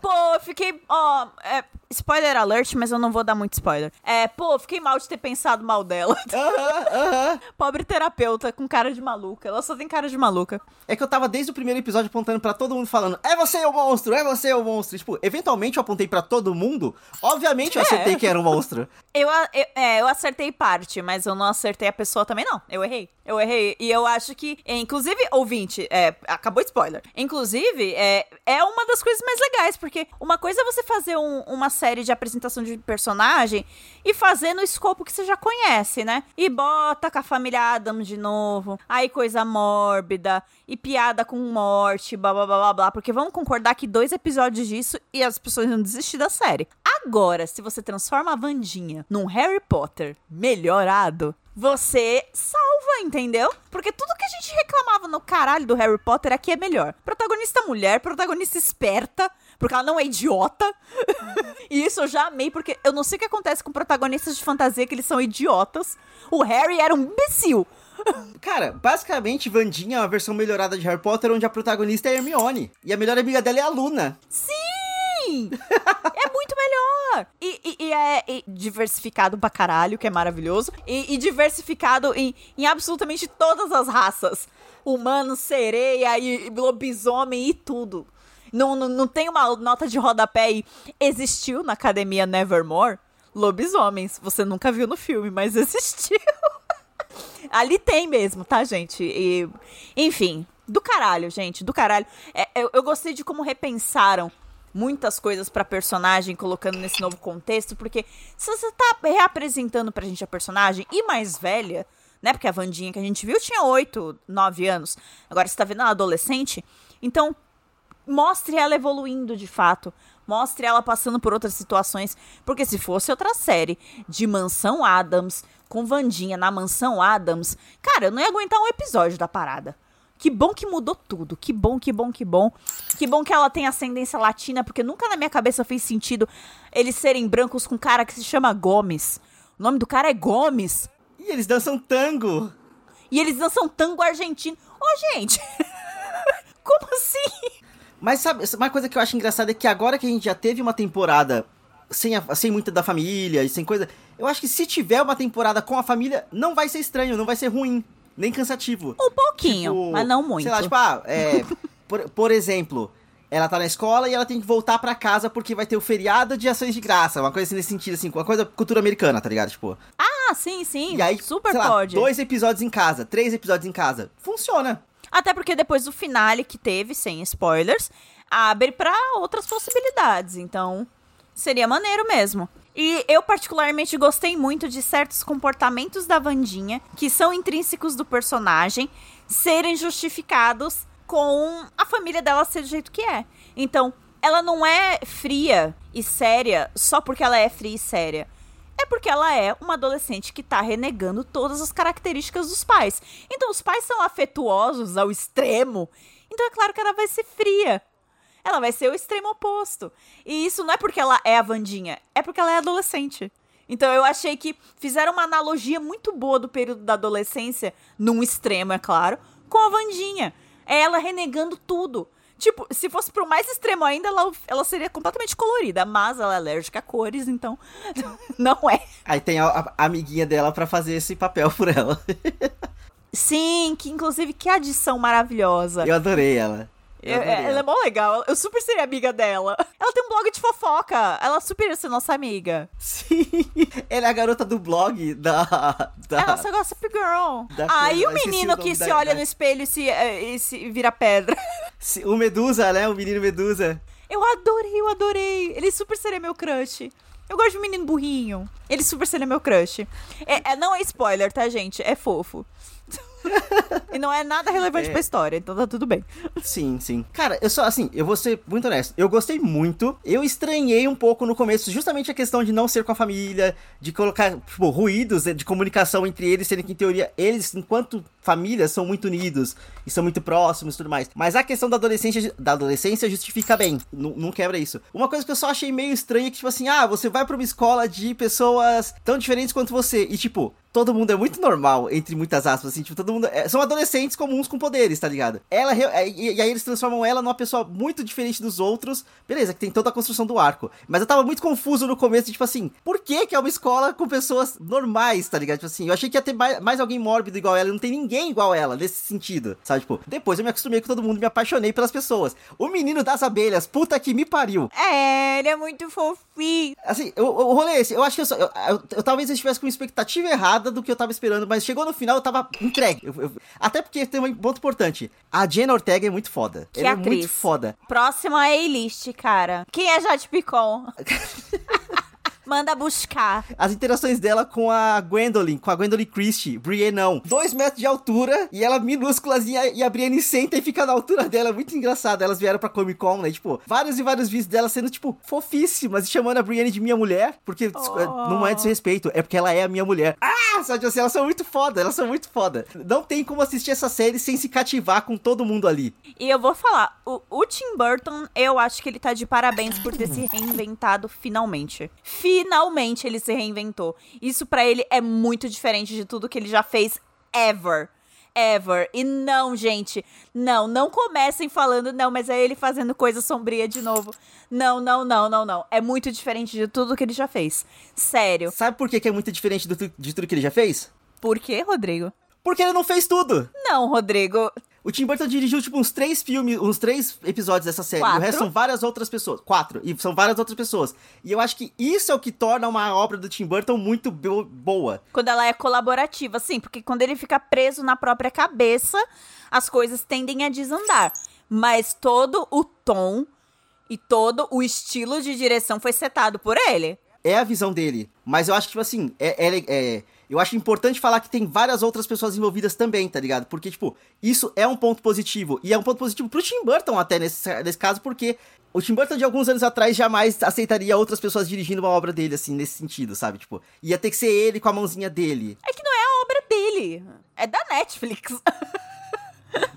Pô, eu fiquei. Ó, é, spoiler alert, mas eu não vou dar muito spoiler. É, pô, fiquei mal de ter pensado mal dela. Aham, aham. Pobre terapeuta com cara de maluca. Ela só tem cara de maluca. É que eu tava desde o primeiro episódio apontando para todo mundo falando: é você o monstro, é você o monstro. Tipo, eventualmente eu apontei para todo mundo. Obviamente eu é. acertei que era um monstro. Eu, eu, é, eu acertei parte, mas eu não acertei a pessoa também, não. Eu errei. Eu errei. E eu acho que, inclusive, ouvinte, é, acabou spoiler. Inclusive, é, é uma das coisas mais legais, porque uma coisa é você fazer um, uma série de apresentação de personagem e fazer no escopo que você já conhece, né? E bota com a família Adams de novo, aí coisa mórbida, e piada com morte, blá blá blá blá blá. Porque vamos concordar que dois episódios disso e as pessoas iam desistir da série. Agora, se você transforma a Vandinha num Harry Potter melhorado, você salva, entendeu? Porque tudo que a gente reclamava no caralho do Harry Potter aqui é melhor. Protagonista mulher, protagonista esperta, porque ela não é idiota. e isso eu já amei, porque eu não sei o que acontece com protagonistas de fantasia que eles são idiotas. O Harry era um imbecil. Cara, basicamente, Vandinha é uma versão melhorada de Harry Potter, onde a protagonista é Hermione. E a melhor amiga dela é a Luna. Sim! é melhor! E, e, e é e diversificado pra caralho, que é maravilhoso. E, diversificado em, em absolutamente todas as raças. Humano, sereia, e lobisomem e tudo. Não, não, não tem uma nota de rodapé e existiu na academia Nevermore lobisomens. Você nunca viu no filme, mas existiu. Ali tem mesmo, tá, gente? E, enfim, do caralho, gente, do caralho. É, eu, eu gostei de como repensaram muitas coisas pra personagem, colocando nesse novo contexto, porque se você tá reapresentando pra gente a personagem e mais velha, né? Porque a Vandinha que a gente viu tinha 8, 9 anos. Agora você tá vendo ela adolescente. Então, mostre ela evoluindo de fato. Mostre ela passando por outras situações. Porque se fosse outra série de Mansão Adams, com Vandinha na Mansão Adams, cara, eu não ia aguentar um episódio da parada. Que bom que mudou tudo. Que bom, que bom, que bom. Que bom que ela tem ascendência latina, porque nunca na minha cabeça fez sentido eles serem brancos com um cara que se chama Gomes. O nome do cara é Gomes. E eles dançam tango. E eles dançam tango argentino. Ô, oh, gente! Como assim? Mas sabe, uma coisa que eu acho engraçada é que agora que a gente já teve uma temporada sem, a, sem muita da família e sem coisa, eu acho que se tiver uma temporada com a família, não vai ser estranho, não vai ser ruim, nem cansativo. Um pouquinho, tipo, mas não muito. Sei lá, tipo, ah, é, por, por exemplo, ela tá na escola e ela tem que voltar para casa porque vai ter o feriado de ações de graça, uma coisa assim nesse sentido, assim, uma coisa cultura americana, tá ligado? Tipo. Ah, sim, sim. E aí, super lá, pode. dois episódios em casa, três episódios em casa. Funciona. Até porque depois do finale que teve, sem spoilers, abre para outras possibilidades. Então, seria maneiro mesmo. E eu particularmente gostei muito de certos comportamentos da Vandinha, que são intrínsecos do personagem, serem justificados com a família dela ser do jeito que é. Então, ela não é fria e séria só porque ela é fria e séria é porque ela é uma adolescente que tá renegando todas as características dos pais. Então, os pais são afetuosos ao extremo. Então, é claro que ela vai ser fria. Ela vai ser o extremo oposto. E isso não é porque ela é a Vandinha, é porque ela é adolescente. Então, eu achei que fizeram uma analogia muito boa do período da adolescência, num extremo, é claro, com a Vandinha. É ela renegando tudo. Tipo, se fosse pro mais extremo ainda, ela, ela seria completamente colorida. Mas ela é alérgica a cores, então não é. Aí tem a, a amiguinha dela para fazer esse papel por ela. Sim, que inclusive que adição maravilhosa. Eu adorei ela. Eu é, ela é mó legal. Eu super seria amiga dela. Ela tem um blog de fofoca. Ela super ia ser nossa amiga. Sim. Ela é a garota do blog da. da ela só gosta de girl. Ah, e o menino que se olha no espelho e se, eh, e se vira pedra. O Medusa, né? O menino Medusa. Eu adorei, eu adorei. Ele super seria meu crush. Eu gosto de um menino burrinho. Ele super seria meu crush. É, é, não é spoiler, tá, gente? É fofo. e não é nada relevante é... pra história, então tá tudo bem. Sim, sim. Cara, eu só, assim, eu vou ser muito honesto. Eu gostei muito. Eu estranhei um pouco no começo, justamente a questão de não ser com a família, de colocar, tipo, ruídos de comunicação entre eles, sendo que, em teoria, eles, enquanto família, são muito unidos e são muito próximos e tudo mais. Mas a questão da adolescência, da adolescência justifica bem. Não, não quebra isso. Uma coisa que eu só achei meio estranha é que, tipo assim, ah, você vai pra uma escola de pessoas tão diferentes quanto você. E, tipo, todo mundo é muito normal, entre muitas aspas, assim, tipo, todo mundo. É, são adolescentes comuns com poderes, tá ligado? Ela. É, e, e, aí eles transformam ela numa pessoa muito diferente dos outros. Beleza, que tem toda a construção do arco. Mas eu tava muito confuso no começo, tipo assim, por que que é uma escola com pessoas normais, tá ligado? Tipo assim, eu achei que ia ter mais, mais alguém mórbido igual ela, e não tem ninguém igual ela, nesse sentido, sabe? Tipo, depois eu me acostumei com todo mundo, me apaixonei pelas pessoas. O menino das abelhas, puta que me pariu. É, ele é muito fofinho. Assim, o, o rolê é esse, eu acho que eu, só, eu, eu, eu, talvez eu estivesse com uma expectativa errada do que eu tava esperando, mas chegou no final, eu tava entregue. Eu, eu, até porque tem um ponto importante. A Jenna Ortega é muito foda. Que Ela atriz. é muito foda. Próxima é A-List, cara. Quem é Jade Picon? Manda buscar. As interações dela com a Gwendolyn, com a Gwendolyn Christie, Brienne não. Dois metros de altura e ela minúsculazinha e a Brienne senta e fica na altura dela. Muito engraçado. Elas vieram pra Comic Con, né? Tipo, vários e vários vídeos dela sendo, tipo, fofíssimas e chamando a Brienne de minha mulher, porque oh. não é desrespeito, é porque ela é a minha mulher. Ah, sabe assim, elas são muito foda, elas são muito foda. Não tem como assistir essa série sem se cativar com todo mundo ali. E eu vou falar, o, o Tim Burton, eu acho que ele tá de parabéns por ter se reinventado finalmente. Finalmente ele se reinventou. Isso para ele é muito diferente de tudo que ele já fez ever ever. E não, gente, não, não comecem falando, não, mas é ele fazendo coisa sombria de novo. Não, não, não, não, não. É muito diferente de tudo que ele já fez. Sério. Sabe por que, é muito diferente do, de tudo que ele já fez? Por quê, Rodrigo? Porque ele não fez tudo. Não, Rodrigo. O Tim Burton dirigiu, tipo, uns três filmes, uns três episódios dessa série. Quatro? O resto são várias outras pessoas. Quatro. E são várias outras pessoas. E eu acho que isso é o que torna uma obra do Tim Burton muito boa. Quando ela é colaborativa, sim. Porque quando ele fica preso na própria cabeça, as coisas tendem a desandar. Mas todo o tom e todo o estilo de direção foi setado por ele. É a visão dele. Mas eu acho que, tipo assim, é, é, é eu acho importante falar que tem várias outras pessoas envolvidas também, tá ligado? Porque, tipo, isso é um ponto positivo. E é um ponto positivo pro Tim Burton até nesse, nesse caso, porque o Tim Burton de alguns anos atrás jamais aceitaria outras pessoas dirigindo uma obra dele, assim, nesse sentido, sabe? Tipo, ia ter que ser ele com a mãozinha dele. É que não é a obra dele. É da Netflix.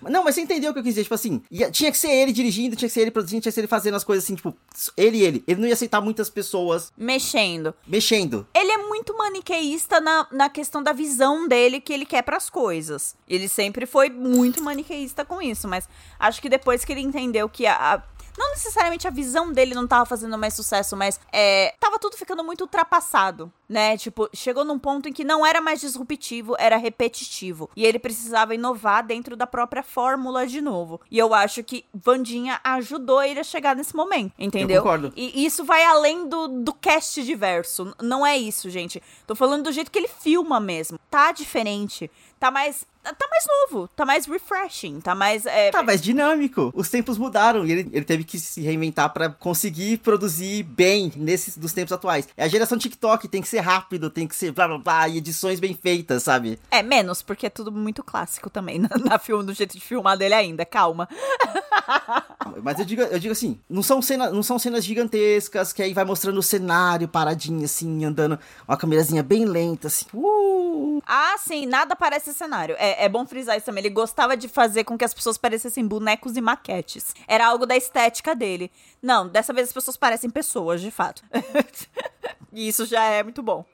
Não, mas você entendeu o que eu quis dizer, tipo assim, ia, tinha que ser ele dirigindo, tinha que ser ele produzindo, tinha que ser ele fazendo as coisas assim, tipo, ele e ele. Ele não ia aceitar muitas pessoas. Mexendo. Mexendo. Ele é muito maniqueísta na, na questão da visão dele que ele quer para as coisas. Ele sempre foi muito maniqueísta com isso, mas acho que depois que ele entendeu que a, a não necessariamente a visão dele não tava fazendo mais sucesso, mas é, tava tudo ficando muito ultrapassado, né? Tipo, chegou num ponto em que não era mais disruptivo, era repetitivo. E ele precisava inovar dentro da própria fórmula de novo. E eu acho que Vandinha ajudou ele a chegar nesse momento, entendeu? Eu concordo. E isso vai além do, do cast diverso. Não é isso, gente. Tô falando do jeito que ele filma mesmo. Tá diferente. Tá mais tá mais novo, tá mais refreshing, tá mais. É... Tá mais dinâmico. Os tempos mudaram e ele, ele teve que se reinventar para conseguir produzir bem nesses dos tempos atuais. É a geração TikTok, tem que ser rápido, tem que ser blá blá blá, e edições bem feitas, sabe? É, menos, porque é tudo muito clássico também na, na filme, do jeito de filmar dele ainda, calma. Mas eu digo, eu digo assim, não são, cena, não são cenas gigantescas que aí vai mostrando o cenário paradinho, assim, andando uma câmerazinha bem lenta, assim. Uh! Ah, sim, nada parece cenário. É, é bom frisar isso também. Ele gostava de fazer com que as pessoas parecessem bonecos e maquetes. Era algo da estética dele. Não, dessa vez as pessoas parecem pessoas, de fato. e isso já é muito bom.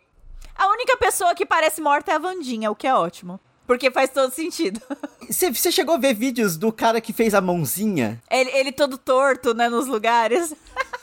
A única pessoa que parece morta é a Vandinha, o que é ótimo. Porque faz todo sentido. Você chegou a ver vídeos do cara que fez a mãozinha? Ele, ele todo torto, né, nos lugares.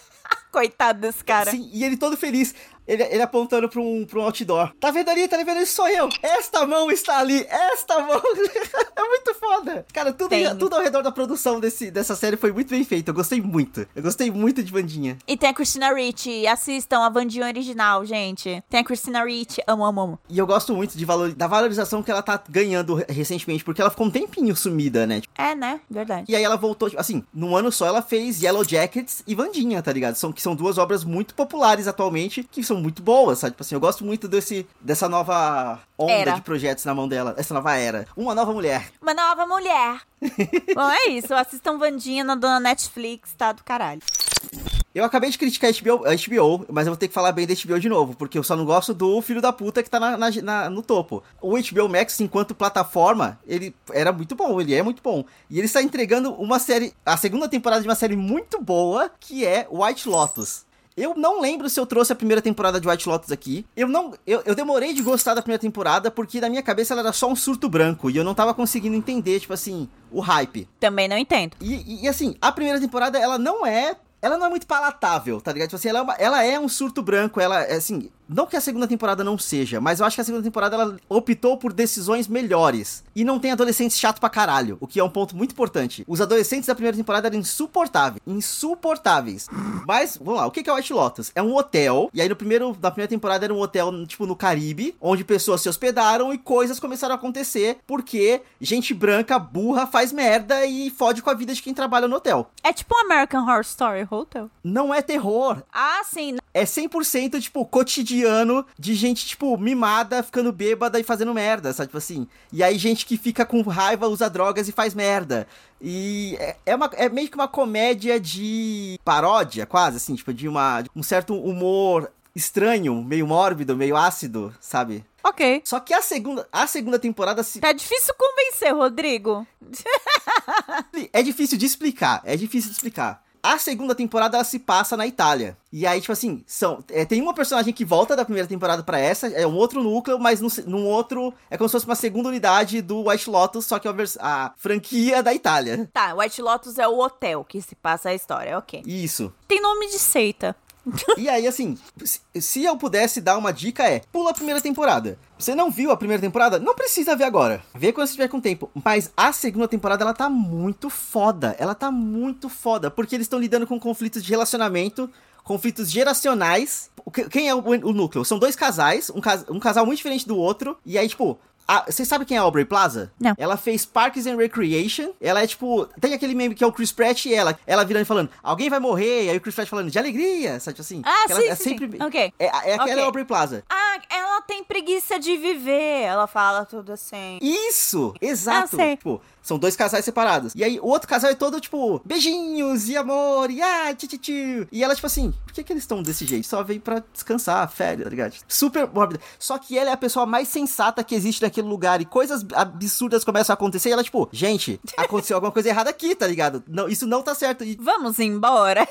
Coitado desse cara. Sim, e ele todo feliz ele, ele apontando pra um, pra um outdoor. Tá vendo ali? Tá vendo ali? Sou eu. Esta mão está ali. Esta mão. é muito foda. Cara, tudo, tudo ao redor da produção desse, dessa série foi muito bem feito. Eu gostei muito. Eu gostei muito de Vandinha. E tem a Christina Ricci. Assistam a Vandinha original, gente. Tem a Christina Ricci. Amo, amo, amo. E eu gosto muito de valor, da valorização que ela tá ganhando recentemente, porque ela ficou um tempinho sumida, né? É, né? Verdade. E aí ela voltou, tipo, assim, num ano só ela fez Yellow Jackets e Vandinha, tá ligado? São, que são duas obras muito populares atualmente, que são muito boas, sabe? Tipo assim, eu gosto muito desse, dessa nova onda era. de projetos na mão dela. Essa nova era. Uma nova mulher. Uma nova mulher. Bom, é isso. Assistam Vandinha na dona Netflix, tá do caralho. Eu acabei de criticar a HBO, a HBO, mas eu vou ter que falar bem da HBO de novo, porque eu só não gosto do filho da puta que tá na, na, na, no topo. O HBO Max, enquanto plataforma, ele era muito bom, ele é muito bom. E ele está entregando uma série, a segunda temporada de uma série muito boa, que é White Lotus. Eu não lembro se eu trouxe a primeira temporada de White Lotus aqui. Eu não. Eu, eu demorei de gostar da primeira temporada porque na minha cabeça ela era só um surto branco e eu não tava conseguindo entender, tipo assim, o hype. Também não entendo. E, e, e assim, a primeira temporada ela não é ela não é muito palatável, tá ligado? Tipo assim, ela é, uma, ela é um surto branco, ela é assim. Não que a segunda temporada não seja, mas eu acho que a segunda temporada ela optou por decisões melhores. E não tem adolescentes chato pra caralho, o que é um ponto muito importante. Os adolescentes da primeira temporada eram insuportáveis, insuportáveis. Mas, vamos lá, o que é White Lotus? É um hotel, e aí no primeiro, na primeira temporada era um hotel, tipo, no Caribe, onde pessoas se hospedaram e coisas começaram a acontecer, porque gente branca, burra, faz merda e fode com a vida de quem trabalha no hotel. É tipo um American Horror Story Hotel. Não é terror, Ah, sim. é 100% tipo cotidiano de gente tipo mimada, ficando bêbada e fazendo merda, sabe tipo assim. E aí gente que fica com raiva, usa drogas e faz merda. E é, é, uma, é meio que uma comédia de paródia, quase assim, tipo de uma um certo humor estranho, meio mórbido, meio ácido, sabe? Ok. Só que a segunda, a segunda temporada se, Tá difícil convencer, Rodrigo. É difícil de explicar, é difícil de explicar. A segunda temporada ela se passa na Itália. E aí, tipo assim, são, é, tem uma personagem que volta da primeira temporada pra essa, é um outro núcleo, mas num, num outro. É como se fosse uma segunda unidade do White Lotus, só que é a franquia da Itália. Tá, White Lotus é o hotel que se passa a história, ok. Isso. Tem nome de seita. E aí, assim, se- eu pudesse dar uma dica é, pula a primeira temporada. Você não viu a primeira temporada? Não precisa ver agora. Vê quando você tiver com tempo. Mas a segunda temporada, ela tá muito foda. Ela tá muito foda. Porque eles estão lidando com conflitos de relacionamento, conflitos geracionais. Quem é o núcleo? São dois casais, um, cas- um casal muito diferente do outro. E aí, tipo... Você sabe quem é a Aubrey Plaza? Não. Ela fez Parks and Recreation. Ela é tipo. Tem aquele meme que é o Chris Pratt e ela. Ela virando e falando: Alguém vai morrer. E aí o Chris Pratt falando de alegria. Sabe tipo assim? Ah, Ela sim, é sim, sempre. sim. Ok. É, é aquela Ok. Aubrey Plaza. Ah, ela tem preguiça de viver. Ela fala tudo assim. Isso! Exato! Ah, sei. Tipo, são dois casais separados. E aí o outro casal é todo, tipo, beijinhos e amor, e ah, tio. E ela, tipo assim, por que, que eles estão desse jeito? Só veio pra descansar, férias, tá ligado? Super mórbida. Só que ela é a pessoa mais sensata que existe naquele lugar. E coisas absurdas começam a acontecer. E ela, tipo, gente, aconteceu alguma coisa errada aqui, tá ligado? Não, isso não tá certo. E Vamos embora.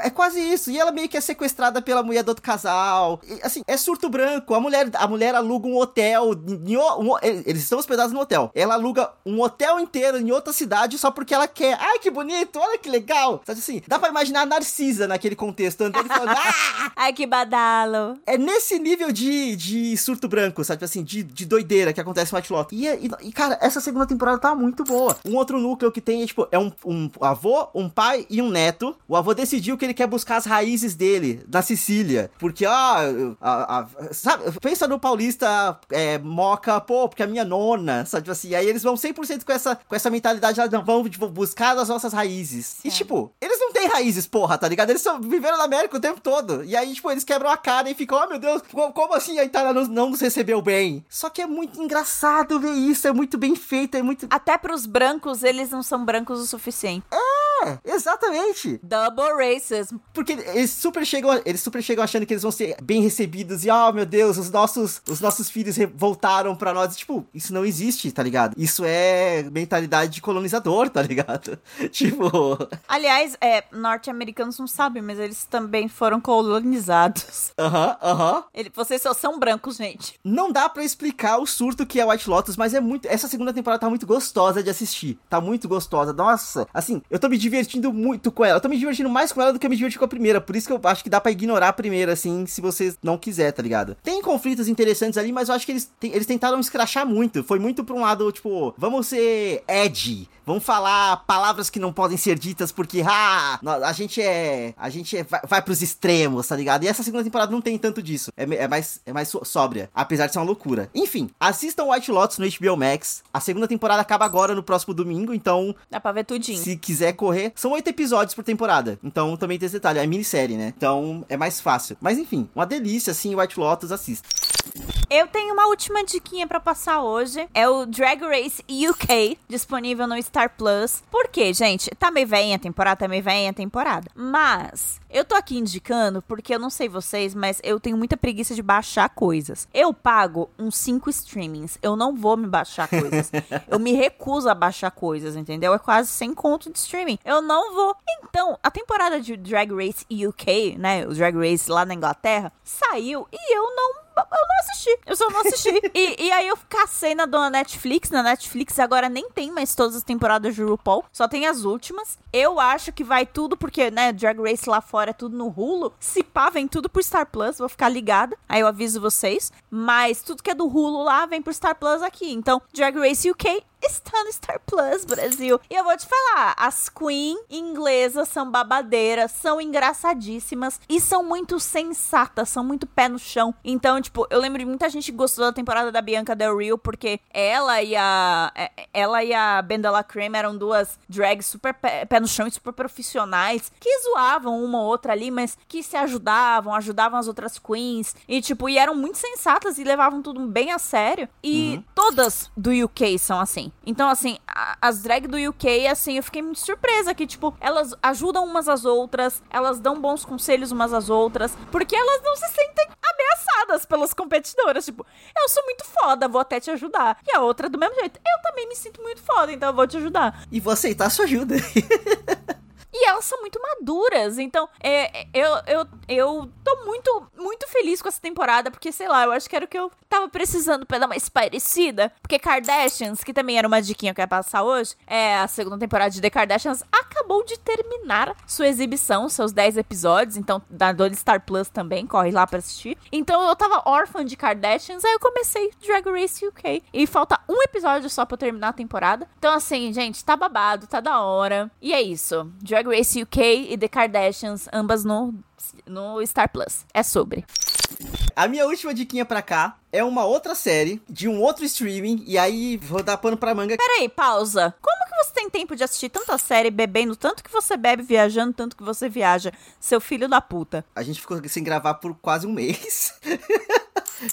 é quase isso. E ela meio que é sequestrada pela mulher do outro casal. E, assim, é surto branco. A mulher, a mulher aluga um hotel. um- eles estão hospedados no hotel. Ela aluga um hotel inteiro em outra cidade só porque ela quer. Ai, que bonito, olha que legal. Sabe assim? Dá pra imaginar a Narcisa naquele contexto, andando falando. Ah! Ai, que badalo. É nesse nível de, de surto branco, sabe? Assim, de, de doideira que acontece no White Lotus. E, e, e, cara, essa segunda temporada tá muito boa. Um outro núcleo que tem é, tipo, é um, um avô, um pai e um neto. O avô decidiu que ele quer buscar as raízes dele na Sicília. Porque, ah, a, a- sabe? Pensa no paulista é, moca, pô, porque a minha nona, sabe? Tipo assim, aí eles vão 100% com essa, com essa mentalidade, ah, não, vamos tipo, buscar as nossas raízes. E, Certo. tipo, eles não têm raízes, porra, tá ligado? Eles só viveram na América o tempo todo. E aí, tipo, eles quebram a cara e ficam, oh meu Deus, co- como assim a Itália não, não nos recebeu bem? Só que é muito engraçado ver isso, é muito bem feito, é muito. Até pros brancos, eles não são brancos o suficiente. É, exatamente. Double racism. Porque eles super chegam, eles super chegam achando que eles vão ser bem recebidos e, oh meu Deus, os nossos, os nossos filhos voltaram pra nós. Tipo, isso não existe, tá ligado? Isso é mentalidade de colonizador, tá ligado? tipo, Aliás, é, norte-americanos não sabem, mas eles também foram colonizados. aham, aham. Ele- vocês só são brancos, gente. Não dá pra explicar o surto que é White Lotus, mas é muito. Essa segunda temporada tá muito gostosa de assistir. Tá muito gostosa. Nossa, assim, eu tô me divertindo muito com ela. Eu tô me divertindo mais com ela do que eu me diverti com a primeira. Por isso que eu acho que dá pra ignorar a primeira, assim, se você não quiser, tá ligado? Tem conflitos interessantes ali, mas eu acho que eles, eles tentaram escrachar muito. Foi muito pra um lado, tipo, vamos ser edgy. Vamos falar palavras que não podem ser ditas porque, ah, a gente é. A gente é, vai, vai pros extremos, tá ligado? E essa segunda temporada não tem tanto disso. É, é mais, é mais só- sóbria, apesar de ser uma loucura. Enfim, assistam White Lotus no HBO Max. A segunda temporada acaba agora no próximo domingo, então, Dá pra ver tudinho. se quiser correr, são oito episódios por temporada. Então também tem esse detalhe, é minissérie, né? Então é mais fácil. Mas enfim, uma delícia, assim, White Lotus, assista. Eu tenho uma última diquinha pra passar hoje. É o Drag Race UK, disponível no Star Plus. Por quê, gente? Tá meio veinha a temporada, tá meio veinha a temporada. Mas eu tô aqui indicando porque eu não sei vocês, mas eu tenho muita preguiça de baixar coisas. Eu pago uns 5 streamings. Eu não vou me baixar coisas. eu me recuso a baixar coisas, entendeu? É quase sem conto de streaming. Eu não vou. Então, a temporada de Drag Race UK, né? O Drag Race lá na Inglaterra, saiu e eu não eu não assisti. Eu só não assisti. e, e aí eu cacei na dona Netflix. Na Netflix agora nem tem mais todas as temporadas de RuPaul. Só tem as últimas. Eu acho que vai tudo, porque, né, Drag Race lá fora é tudo no Hulu. Se pá, vem tudo pro Star Plus. Vou ficar ligada. Aí eu aviso vocês. Mas tudo que é do Hulu lá vem pro Star Plus aqui. Então, Drag Race UK está no Star Plus Brasil. E eu vou te falar, as Queen inglesas são babadeiras, são engraçadíssimas e são muito sensatas, são muito pé no chão. Então, tipo, eu lembro de muita gente gostou da temporada da Bianca Del Rio porque ela e a é, ela e a Bendela Creme eram duas drags super pé, pé no chão e super profissionais que zoavam uma ou outra ali, mas que se ajudavam, ajudavam as outras queens e tipo, e eram muito sensatas e levavam tudo bem a sério. E uhum. todas do UK são assim. Então, assim, a, as drag do UK, assim, eu fiquei muito surpresa que, tipo, elas ajudam umas às outras, elas dão bons conselhos umas às outras, porque elas não se sentem ameaçadas pelas competidoras. Tipo, eu sou muito foda, vou até te ajudar. E a outra, do mesmo jeito, eu também me sinto muito foda, então eu vou te ajudar. E vou aceitar a sua ajuda. E elas são muito maduras. Então, é, eu, eu, eu tô muito, muito feliz com essa temporada, porque, sei lá, eu acho que era o que eu tava precisando pra dar uma espairecida. Porque Kardashians, que também era uma diquinha que eu ia passar hoje, é a segunda temporada de The Kardashians, de terminar sua exibição, seus 10 episódios. Então, da do Star Plus também, corre lá pra assistir. Então, eu tava órfã de Kardashians, aí eu comecei Drag Race UK. E falta um episódio só pra eu terminar a temporada. Então, assim, gente, tá babado, tá da hora. E é isso. Drag Race UK e The Kardashians, ambas no, no Star Plus. É sobre. A minha última diquinha pra cá é uma outra série de um outro streaming e aí vou dar pano pra manga. Peraí, pausa. Como que você tem tempo de assistir tanta série bebendo tanto que você bebe, viajando tanto que você viaja? Seu filho da puta. A gente ficou sem gravar por quase um mês.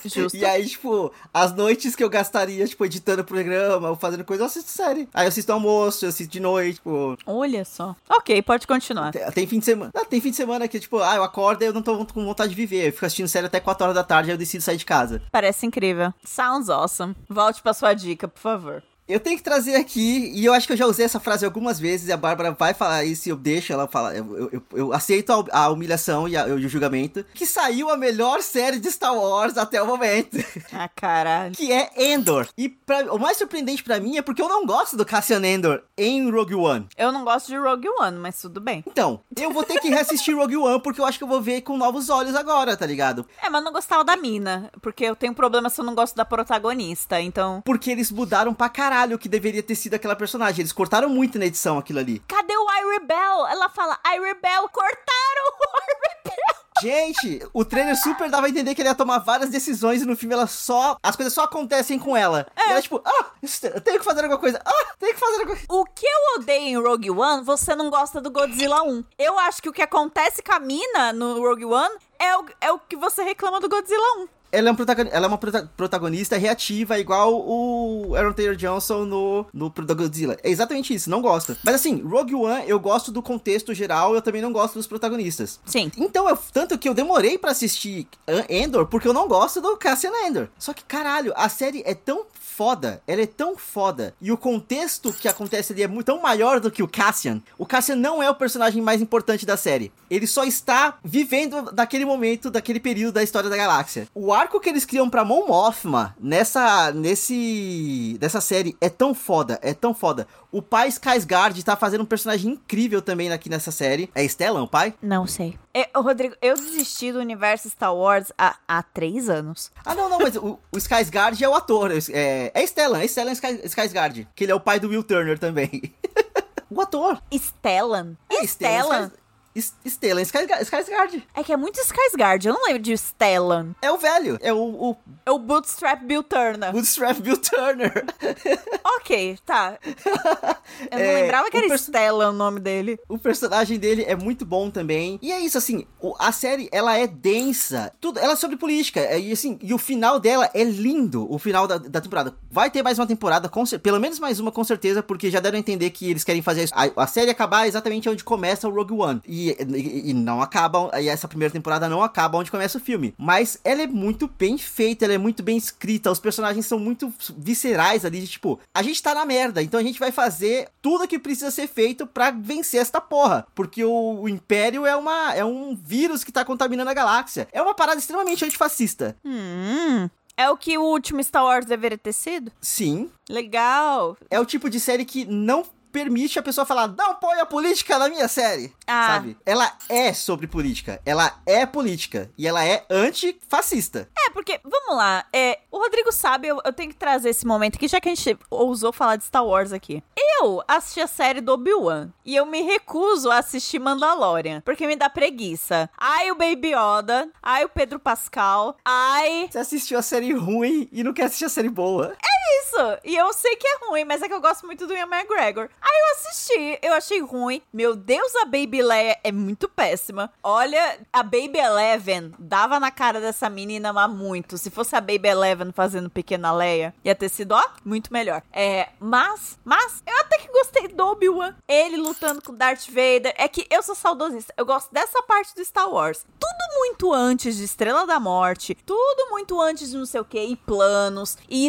Justo. E aí, tipo, as noites que eu gastaria, tipo, editando programa ou fazendo coisa, eu assisto série. Aí eu assisto almoço, eu assisto de noite, tipo. Olha só. Ok, pode continuar. Tem, tem fim de semana. Tem fim de semana que, tipo, ah, eu acordo e eu não tô com vontade de viver. Eu fico assistindo série até 4 horas da tarde e eu decido sair de casa. Parece incrível. Sounds awesome. Volte pra sua dica, por favor. Eu tenho que trazer aqui, e eu acho que eu já usei essa frase algumas vezes, e a Bárbara vai falar isso e eu deixo ela falar. Eu, eu, eu aceito a, a, humilhação e a, o julgamento. Que saiu a melhor série de Star Wars até o momento. Ah, caralho. Que é Endor. E pra, o mais surpreendente para mim é porque eu não gosto do Cassian Endor em Rogue One. Eu não gosto de Rogue One, mas tudo bem. Então, eu vou ter que reassistir Rogue One porque eu acho que eu vou ver com novos olhos agora, tá ligado? É, mas eu não gostava da mina. Porque eu tenho problema se eu não gosto da protagonista, então. Porque eles mudaram pra caralho caralho que deveria ter sido aquela personagem. Eles cortaram muito na edição aquilo ali. Cadê o I Rebel? Ela fala, I Rebel, cortaram o I Rebel. Gente, o trailer super dava a entender que ele ia tomar várias decisões e no filme ela só. As coisas só acontecem com ela. É. E ela, tipo, ah, eu tenho que fazer alguma coisa. Ah, tenho que fazer alguma coisa. O que eu odeio em Rogue One, você não gosta do Godzilla 1. Eu acho que o que acontece com a mina no Rogue One é o, é o que você reclama do Godzilla 1 ela é, um ela é uma protagonista reativa, igual o Aaron Taylor Johnson no, no Godzilla. É exatamente isso, não gosta. Mas assim, Rogue One, eu gosto do contexto geral, eu também não gosto dos protagonistas. Sim. Então, eu, tanto que eu demorei para assistir Endor, porque eu não gosto do Cassian Endor. Só que, caralho, a série é tão foda, ela é tão foda, e o contexto que acontece ali é tão maior do que o Cassian. O Cassian não é o personagem mais importante da série. Ele só está vivendo daquele momento, daquele período da história da galáxia. O arco que eles criam pra Mon Mothma nessa, nesse, nessa série é tão foda, é tão foda. O pai Skarsgård tá fazendo um personagem incrível também aqui nessa série. É Stellan, o pai? Não sei. É, Rodrigo, eu desisti do universo Star Wars há, há três anos. Ah, não, não, mas o, o Skarsgård é o ator. É, é Stellan, é Stellan Skarsgård. Que ele é o pai do Will Turner também. o ator. Stellan? É, Stellan. Stellan Skarsgård. É que é muito Skarsgård, eu não lembro de Stellan. É o velho, é o... o... É o Bootstrap Bill Turner. Bootstrap Bill Turner. ok, tá. Eu não é, lembrava que era Stellan o nome dele. O personagem dele é muito bom também. E é isso, assim, a série, ela é densa. Tudo, ela é sobre política. É, e assim, e o final dela é lindo, o final da, da temporada. Vai ter mais uma temporada, com, pelo menos mais uma com certeza, porque já deram a entender que eles querem fazer a, a série acabar exatamente onde começa o Rogue One. E E, e, e não acaba, e essa primeira temporada não acaba onde começa o filme. Mas ela é muito bem feita, ela é muito bem escrita, os personagens são muito viscerais ali, de tipo, a gente tá na merda, então a gente vai fazer tudo que precisa ser feito para vencer esta porra. Porque o, o, Império é, uma, é um vírus que tá contaminando a galáxia. É uma parada extremamente antifascista. Hum. É o que o último Star Wars deveria ter sido? Sim. Legal. É o tipo de série que não permite a pessoa falar, não põe a política na minha série. Ah. Sabe? Ela é sobre política. Ela é política. E ela é antifascista. É, porque, vamos lá, é, o Rodrigo sabe, eu, eu tenho que trazer esse momento aqui, já que a gente ousou falar de Star Wars aqui. Eu assisti a série do Obi-Wan. E eu me recuso a assistir Mandalorian. Porque me dá preguiça. Ai, o Baby Yoda. Ai, o Pedro Pascal. Ai. Você assistiu a série ruim e não quer assistir a série boa. É isso. E eu sei que é ruim, mas é que eu gosto muito do Ian McGregor. Aí eu assisti, eu achei ruim. Meu Deus, a Baby Leia é muito péssima. Olha, a Baby Eleven dava na cara dessa menina mas muito. Se fosse a Baby Eleven fazendo Pequena Leia, ia ter sido, ó, muito melhor. É, mas, mas, eu até que gostei do Obi-Wan. Ele lutando com Darth Vader. É que eu sou saudosista. Eu gosto dessa parte do Star Wars. Tudo muito antes de Estrela da Morte. Tudo muito antes de não sei o que. E planos. E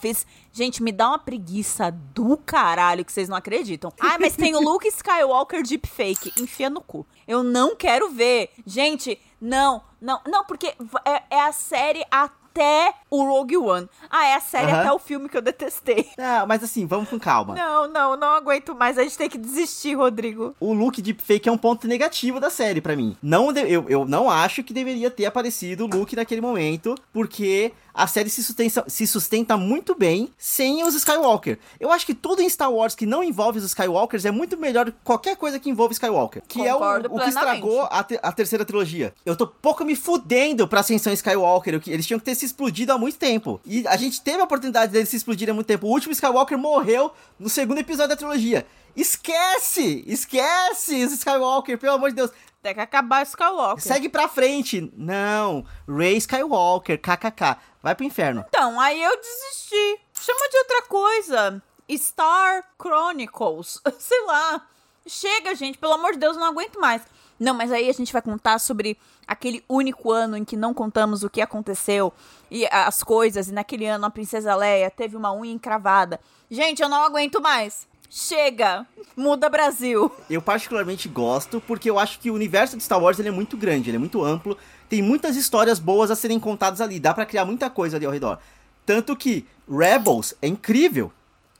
spin-offs. Gente, me dá uma preguiça do caralho que vocês não acreditam. Ah, mas tem o Luke Skywalker deepfake. Enfia no cu. Eu não quero ver. Gente, não, não, não, porque é, é a série até o Rogue One. Ah, é a série até o filme que eu detestei. Não, mas assim, vamos com calma. Não, não, não aguento mais. A gente tem que desistir, Rodrigo. O look deepfake é um ponto negativo da série para mim. Não, eu, eu não acho que deveria ter aparecido o Luke naquele momento, porque a série se sustenta, se sustenta muito bem sem os Skywalker. Eu acho que tudo em Star Wars que não envolve os Skywalkers é muito melhor do que qualquer coisa que envolve Skywalker. Que Concordo é o, o que estragou a, te, a, terceira trilogia. Eu tô pouco me fudendo pra Ascensão Skywalker. Eles tinham que ter se explodido há muito tempo. E a gente teve a oportunidade deles se explodirem há muito tempo. O último Skywalker morreu no segundo episódio da trilogia. Esquece! Esquece os Skywalker, pelo amor de Deus. Tem que acabar Skywalker. Segue pra frente. Não. Ray Skywalker, kkk. Vai pro inferno. Então, aí eu desisti. Chama de outra coisa. Star Chronicles. Sei lá. Chega, gente. Pelo amor de Deus, não aguento mais. Não, mas aí a gente vai contar sobre aquele único ano em que não contamos o que aconteceu e as coisas. E naquele ano a princesa Leia teve uma unha encravada. Gente, eu não aguento mais. Chega! Muda Brasil! Eu particularmente gosto porque eu acho que o universo de Star Wars ele é muito grande, ele é muito amplo. Tem muitas histórias boas a serem contadas ali. Dá para criar muita coisa ali ao redor. Tanto que Rebels é incrível.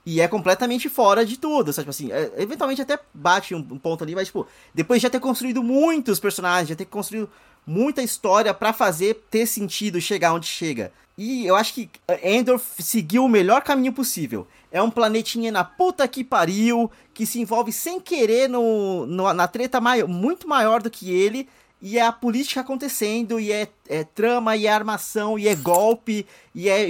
E é completamente fora de tudo, sabe? Tipo assim, é, eventualmente até bate um, um, ponto ali, mas, tipo, depois de já ter construído muitos personagens, já ter construído muita história para fazer ter sentido chegar onde chega. E eu acho que Endor seguiu o melhor caminho possível. É um planetinha na puta que pariu, que se envolve sem querer no, no na treta muito maior do que ele. E é a política acontecendo, e é, é trama, e é armação, e é golpe, e é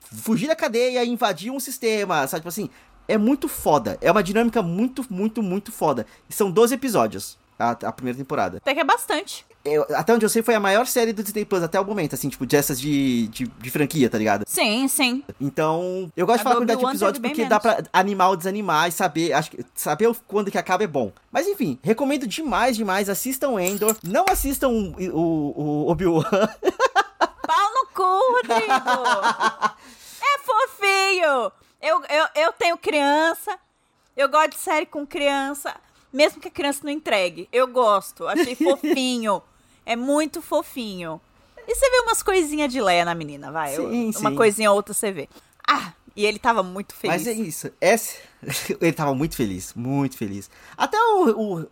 fugir da cadeia, invadir um sistema, sabe? Tipo assim, é muito foda. É uma dinâmica muito, muito, muito foda. E são 12 episódios a, a primeira temporada. Até que é bastante. Eu, até onde eu sei, foi a maior série do Disney Plus até o momento, assim, tipo, dessas de, de, de franquia, tá ligado? Sim, sim. Então, eu gosto a de falar a quantidade de episódios porque dá pra animar ou desanimar e saber, acho que saber quando que acaba é bom. Mas enfim, recomendo demais, demais, assistam Endor, não assistam o, o, o Obi-Wan. Pau no cu, Rodrigo! é fofinho! Eu, eu, eu tenho criança, eu gosto de série com criança mesmo que a criança não entregue. Eu gosto, achei fofinho. é muito fofinho. E você vê umas coisinhas de Leia na menina, vai. Sim, uma sim. coisinha ou outra você vê. Ah, e ele tava muito feliz. Mas é isso. Esse... ele tava muito feliz, muito feliz. Até o, o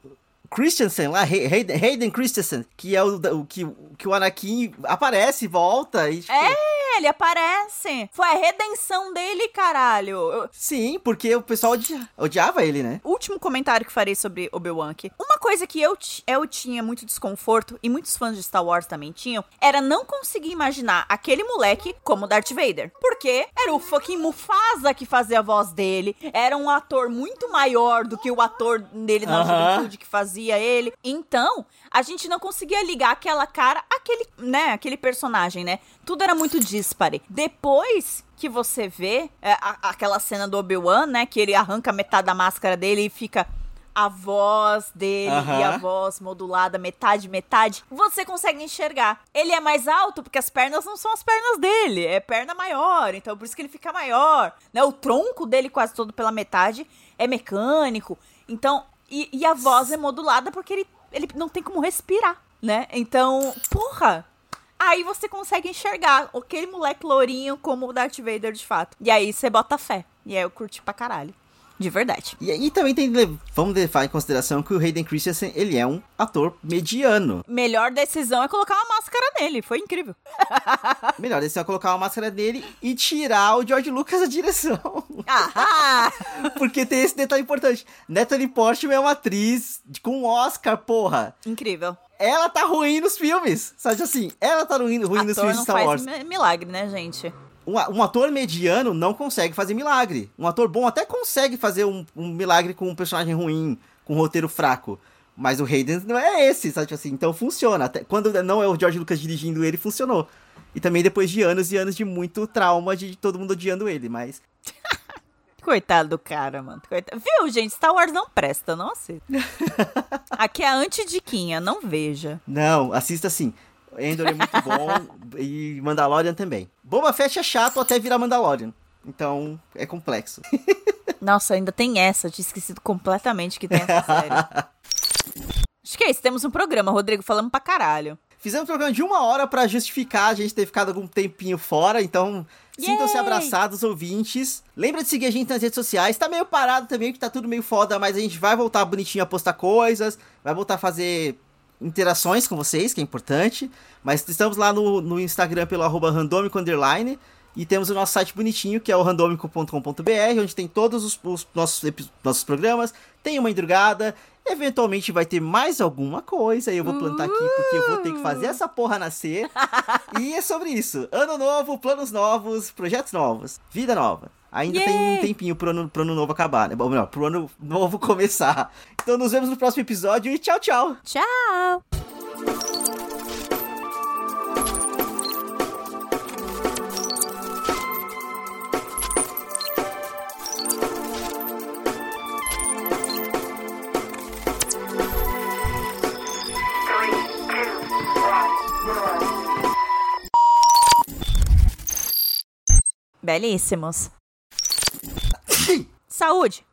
Christensen lá, Hayden Christensen, que é o, o, que, que o Anakin aparece, volta e. Tipo... É! ele aparece. Foi a redenção dele, caralho. Sim, porque o pessoal odia... odiava ele, né? Último comentário que farei sobre Obi-Wan Uma coisa que eu, eu tinha muito desconforto, e muitos fãs de Star Wars também tinham, era não conseguir imaginar aquele moleque como Darth Vader. Porque era o fucking Mufasa que fazia a voz dele. Era um ator muito maior do que o ator dele na uh -huh. juventude que fazia ele. Então, a gente não conseguia ligar aquela cara àquele, né, aquele personagem, né? Tudo era muito dispare. Depois que você vê é, a, aquela cena do Obi-Wan, né, que ele arranca metade da máscara dele e fica a voz dele e a voz modulada metade, metade, você consegue enxergar. Ele é mais alto porque as pernas não são as pernas dele, é perna maior, então por isso que ele fica maior. Né? O tronco dele quase todo pela metade é mecânico. Então, e, e a voz é modulada porque ele, ele não tem como respirar, né? Então, porra! Aí você consegue enxergar aquele moleque lourinho como o Darth Vader de fato. E aí você bota fé. E aí eu curti pra caralho. De verdade. E aí também tem, vamos levar em consideração que o Hayden Christensen, ele é um ator mediano. Melhor decisão é colocar uma máscara nele. Foi incrível. Melhor decisão é colocar uma máscara nele e tirar o George Lucas da direção. Ah! Porque tem esse detalhe importante. Natalie Portman é uma atriz com Oscar, porra. incrível. Ela tá ruim nos filmes. Sabe assim, ela tá ruim, ruim nos filmes de Star Wars. mi- milagre, né, gente? Um, um ator mediano não consegue fazer milagre. Um ator bom até consegue fazer um, um milagre com um personagem ruim, com um roteiro fraco. Mas o Hayden não é esse, sabe? Tipo assim, então funciona. Até quando não é o George Lucas dirigindo ele, funcionou. E também depois de anos e anos de muito trauma de todo mundo odiando ele, mas. Coitado do cara, mano. Coitado. Viu, gente? Star Wars não presta, não aceito. Aqui é a antidiquinha, não veja. Não, assista sim. Endor é muito bom e Mandalorian também. Boba Fett é chato até virar Mandalorian. Então, é complexo. Nossa, ainda tem essa. Eu tinha esquecido completamente que tem essa série. Acho que é isso. Temos um programa, Rodrigo, falando pra caralho. Fizemos um programa de uma hora pra justificar a gente ter ficado algum tempinho fora, então sintam-se abraçados, ouvintes. Lembra de seguir a gente nas redes sociais. Tá meio parado também, que tá tudo meio foda, mas a gente vai voltar bonitinho a postar coisas, vai voltar a fazer interações com vocês, que é importante. Mas estamos lá no, no Instagram pelo arroba randômico underline. E temos o nosso site bonitinho, que é o randômico.com.br, onde tem todos os, os nossos, nossos programas. Tem uma madrugada. Eventualmente vai ter mais alguma coisa. E eu vou plantar aqui, porque eu vou ter que fazer essa porra nascer. e é sobre isso. Ano novo, planos novos, projetos novos, vida nova. Ainda tem um tempinho pro ano, pro ano novo acabar, né? Ou melhor, pro ano novo começar. Então nos vemos no próximo episódio e tchau, tchau! Tchau! Belíssimos. Saúde!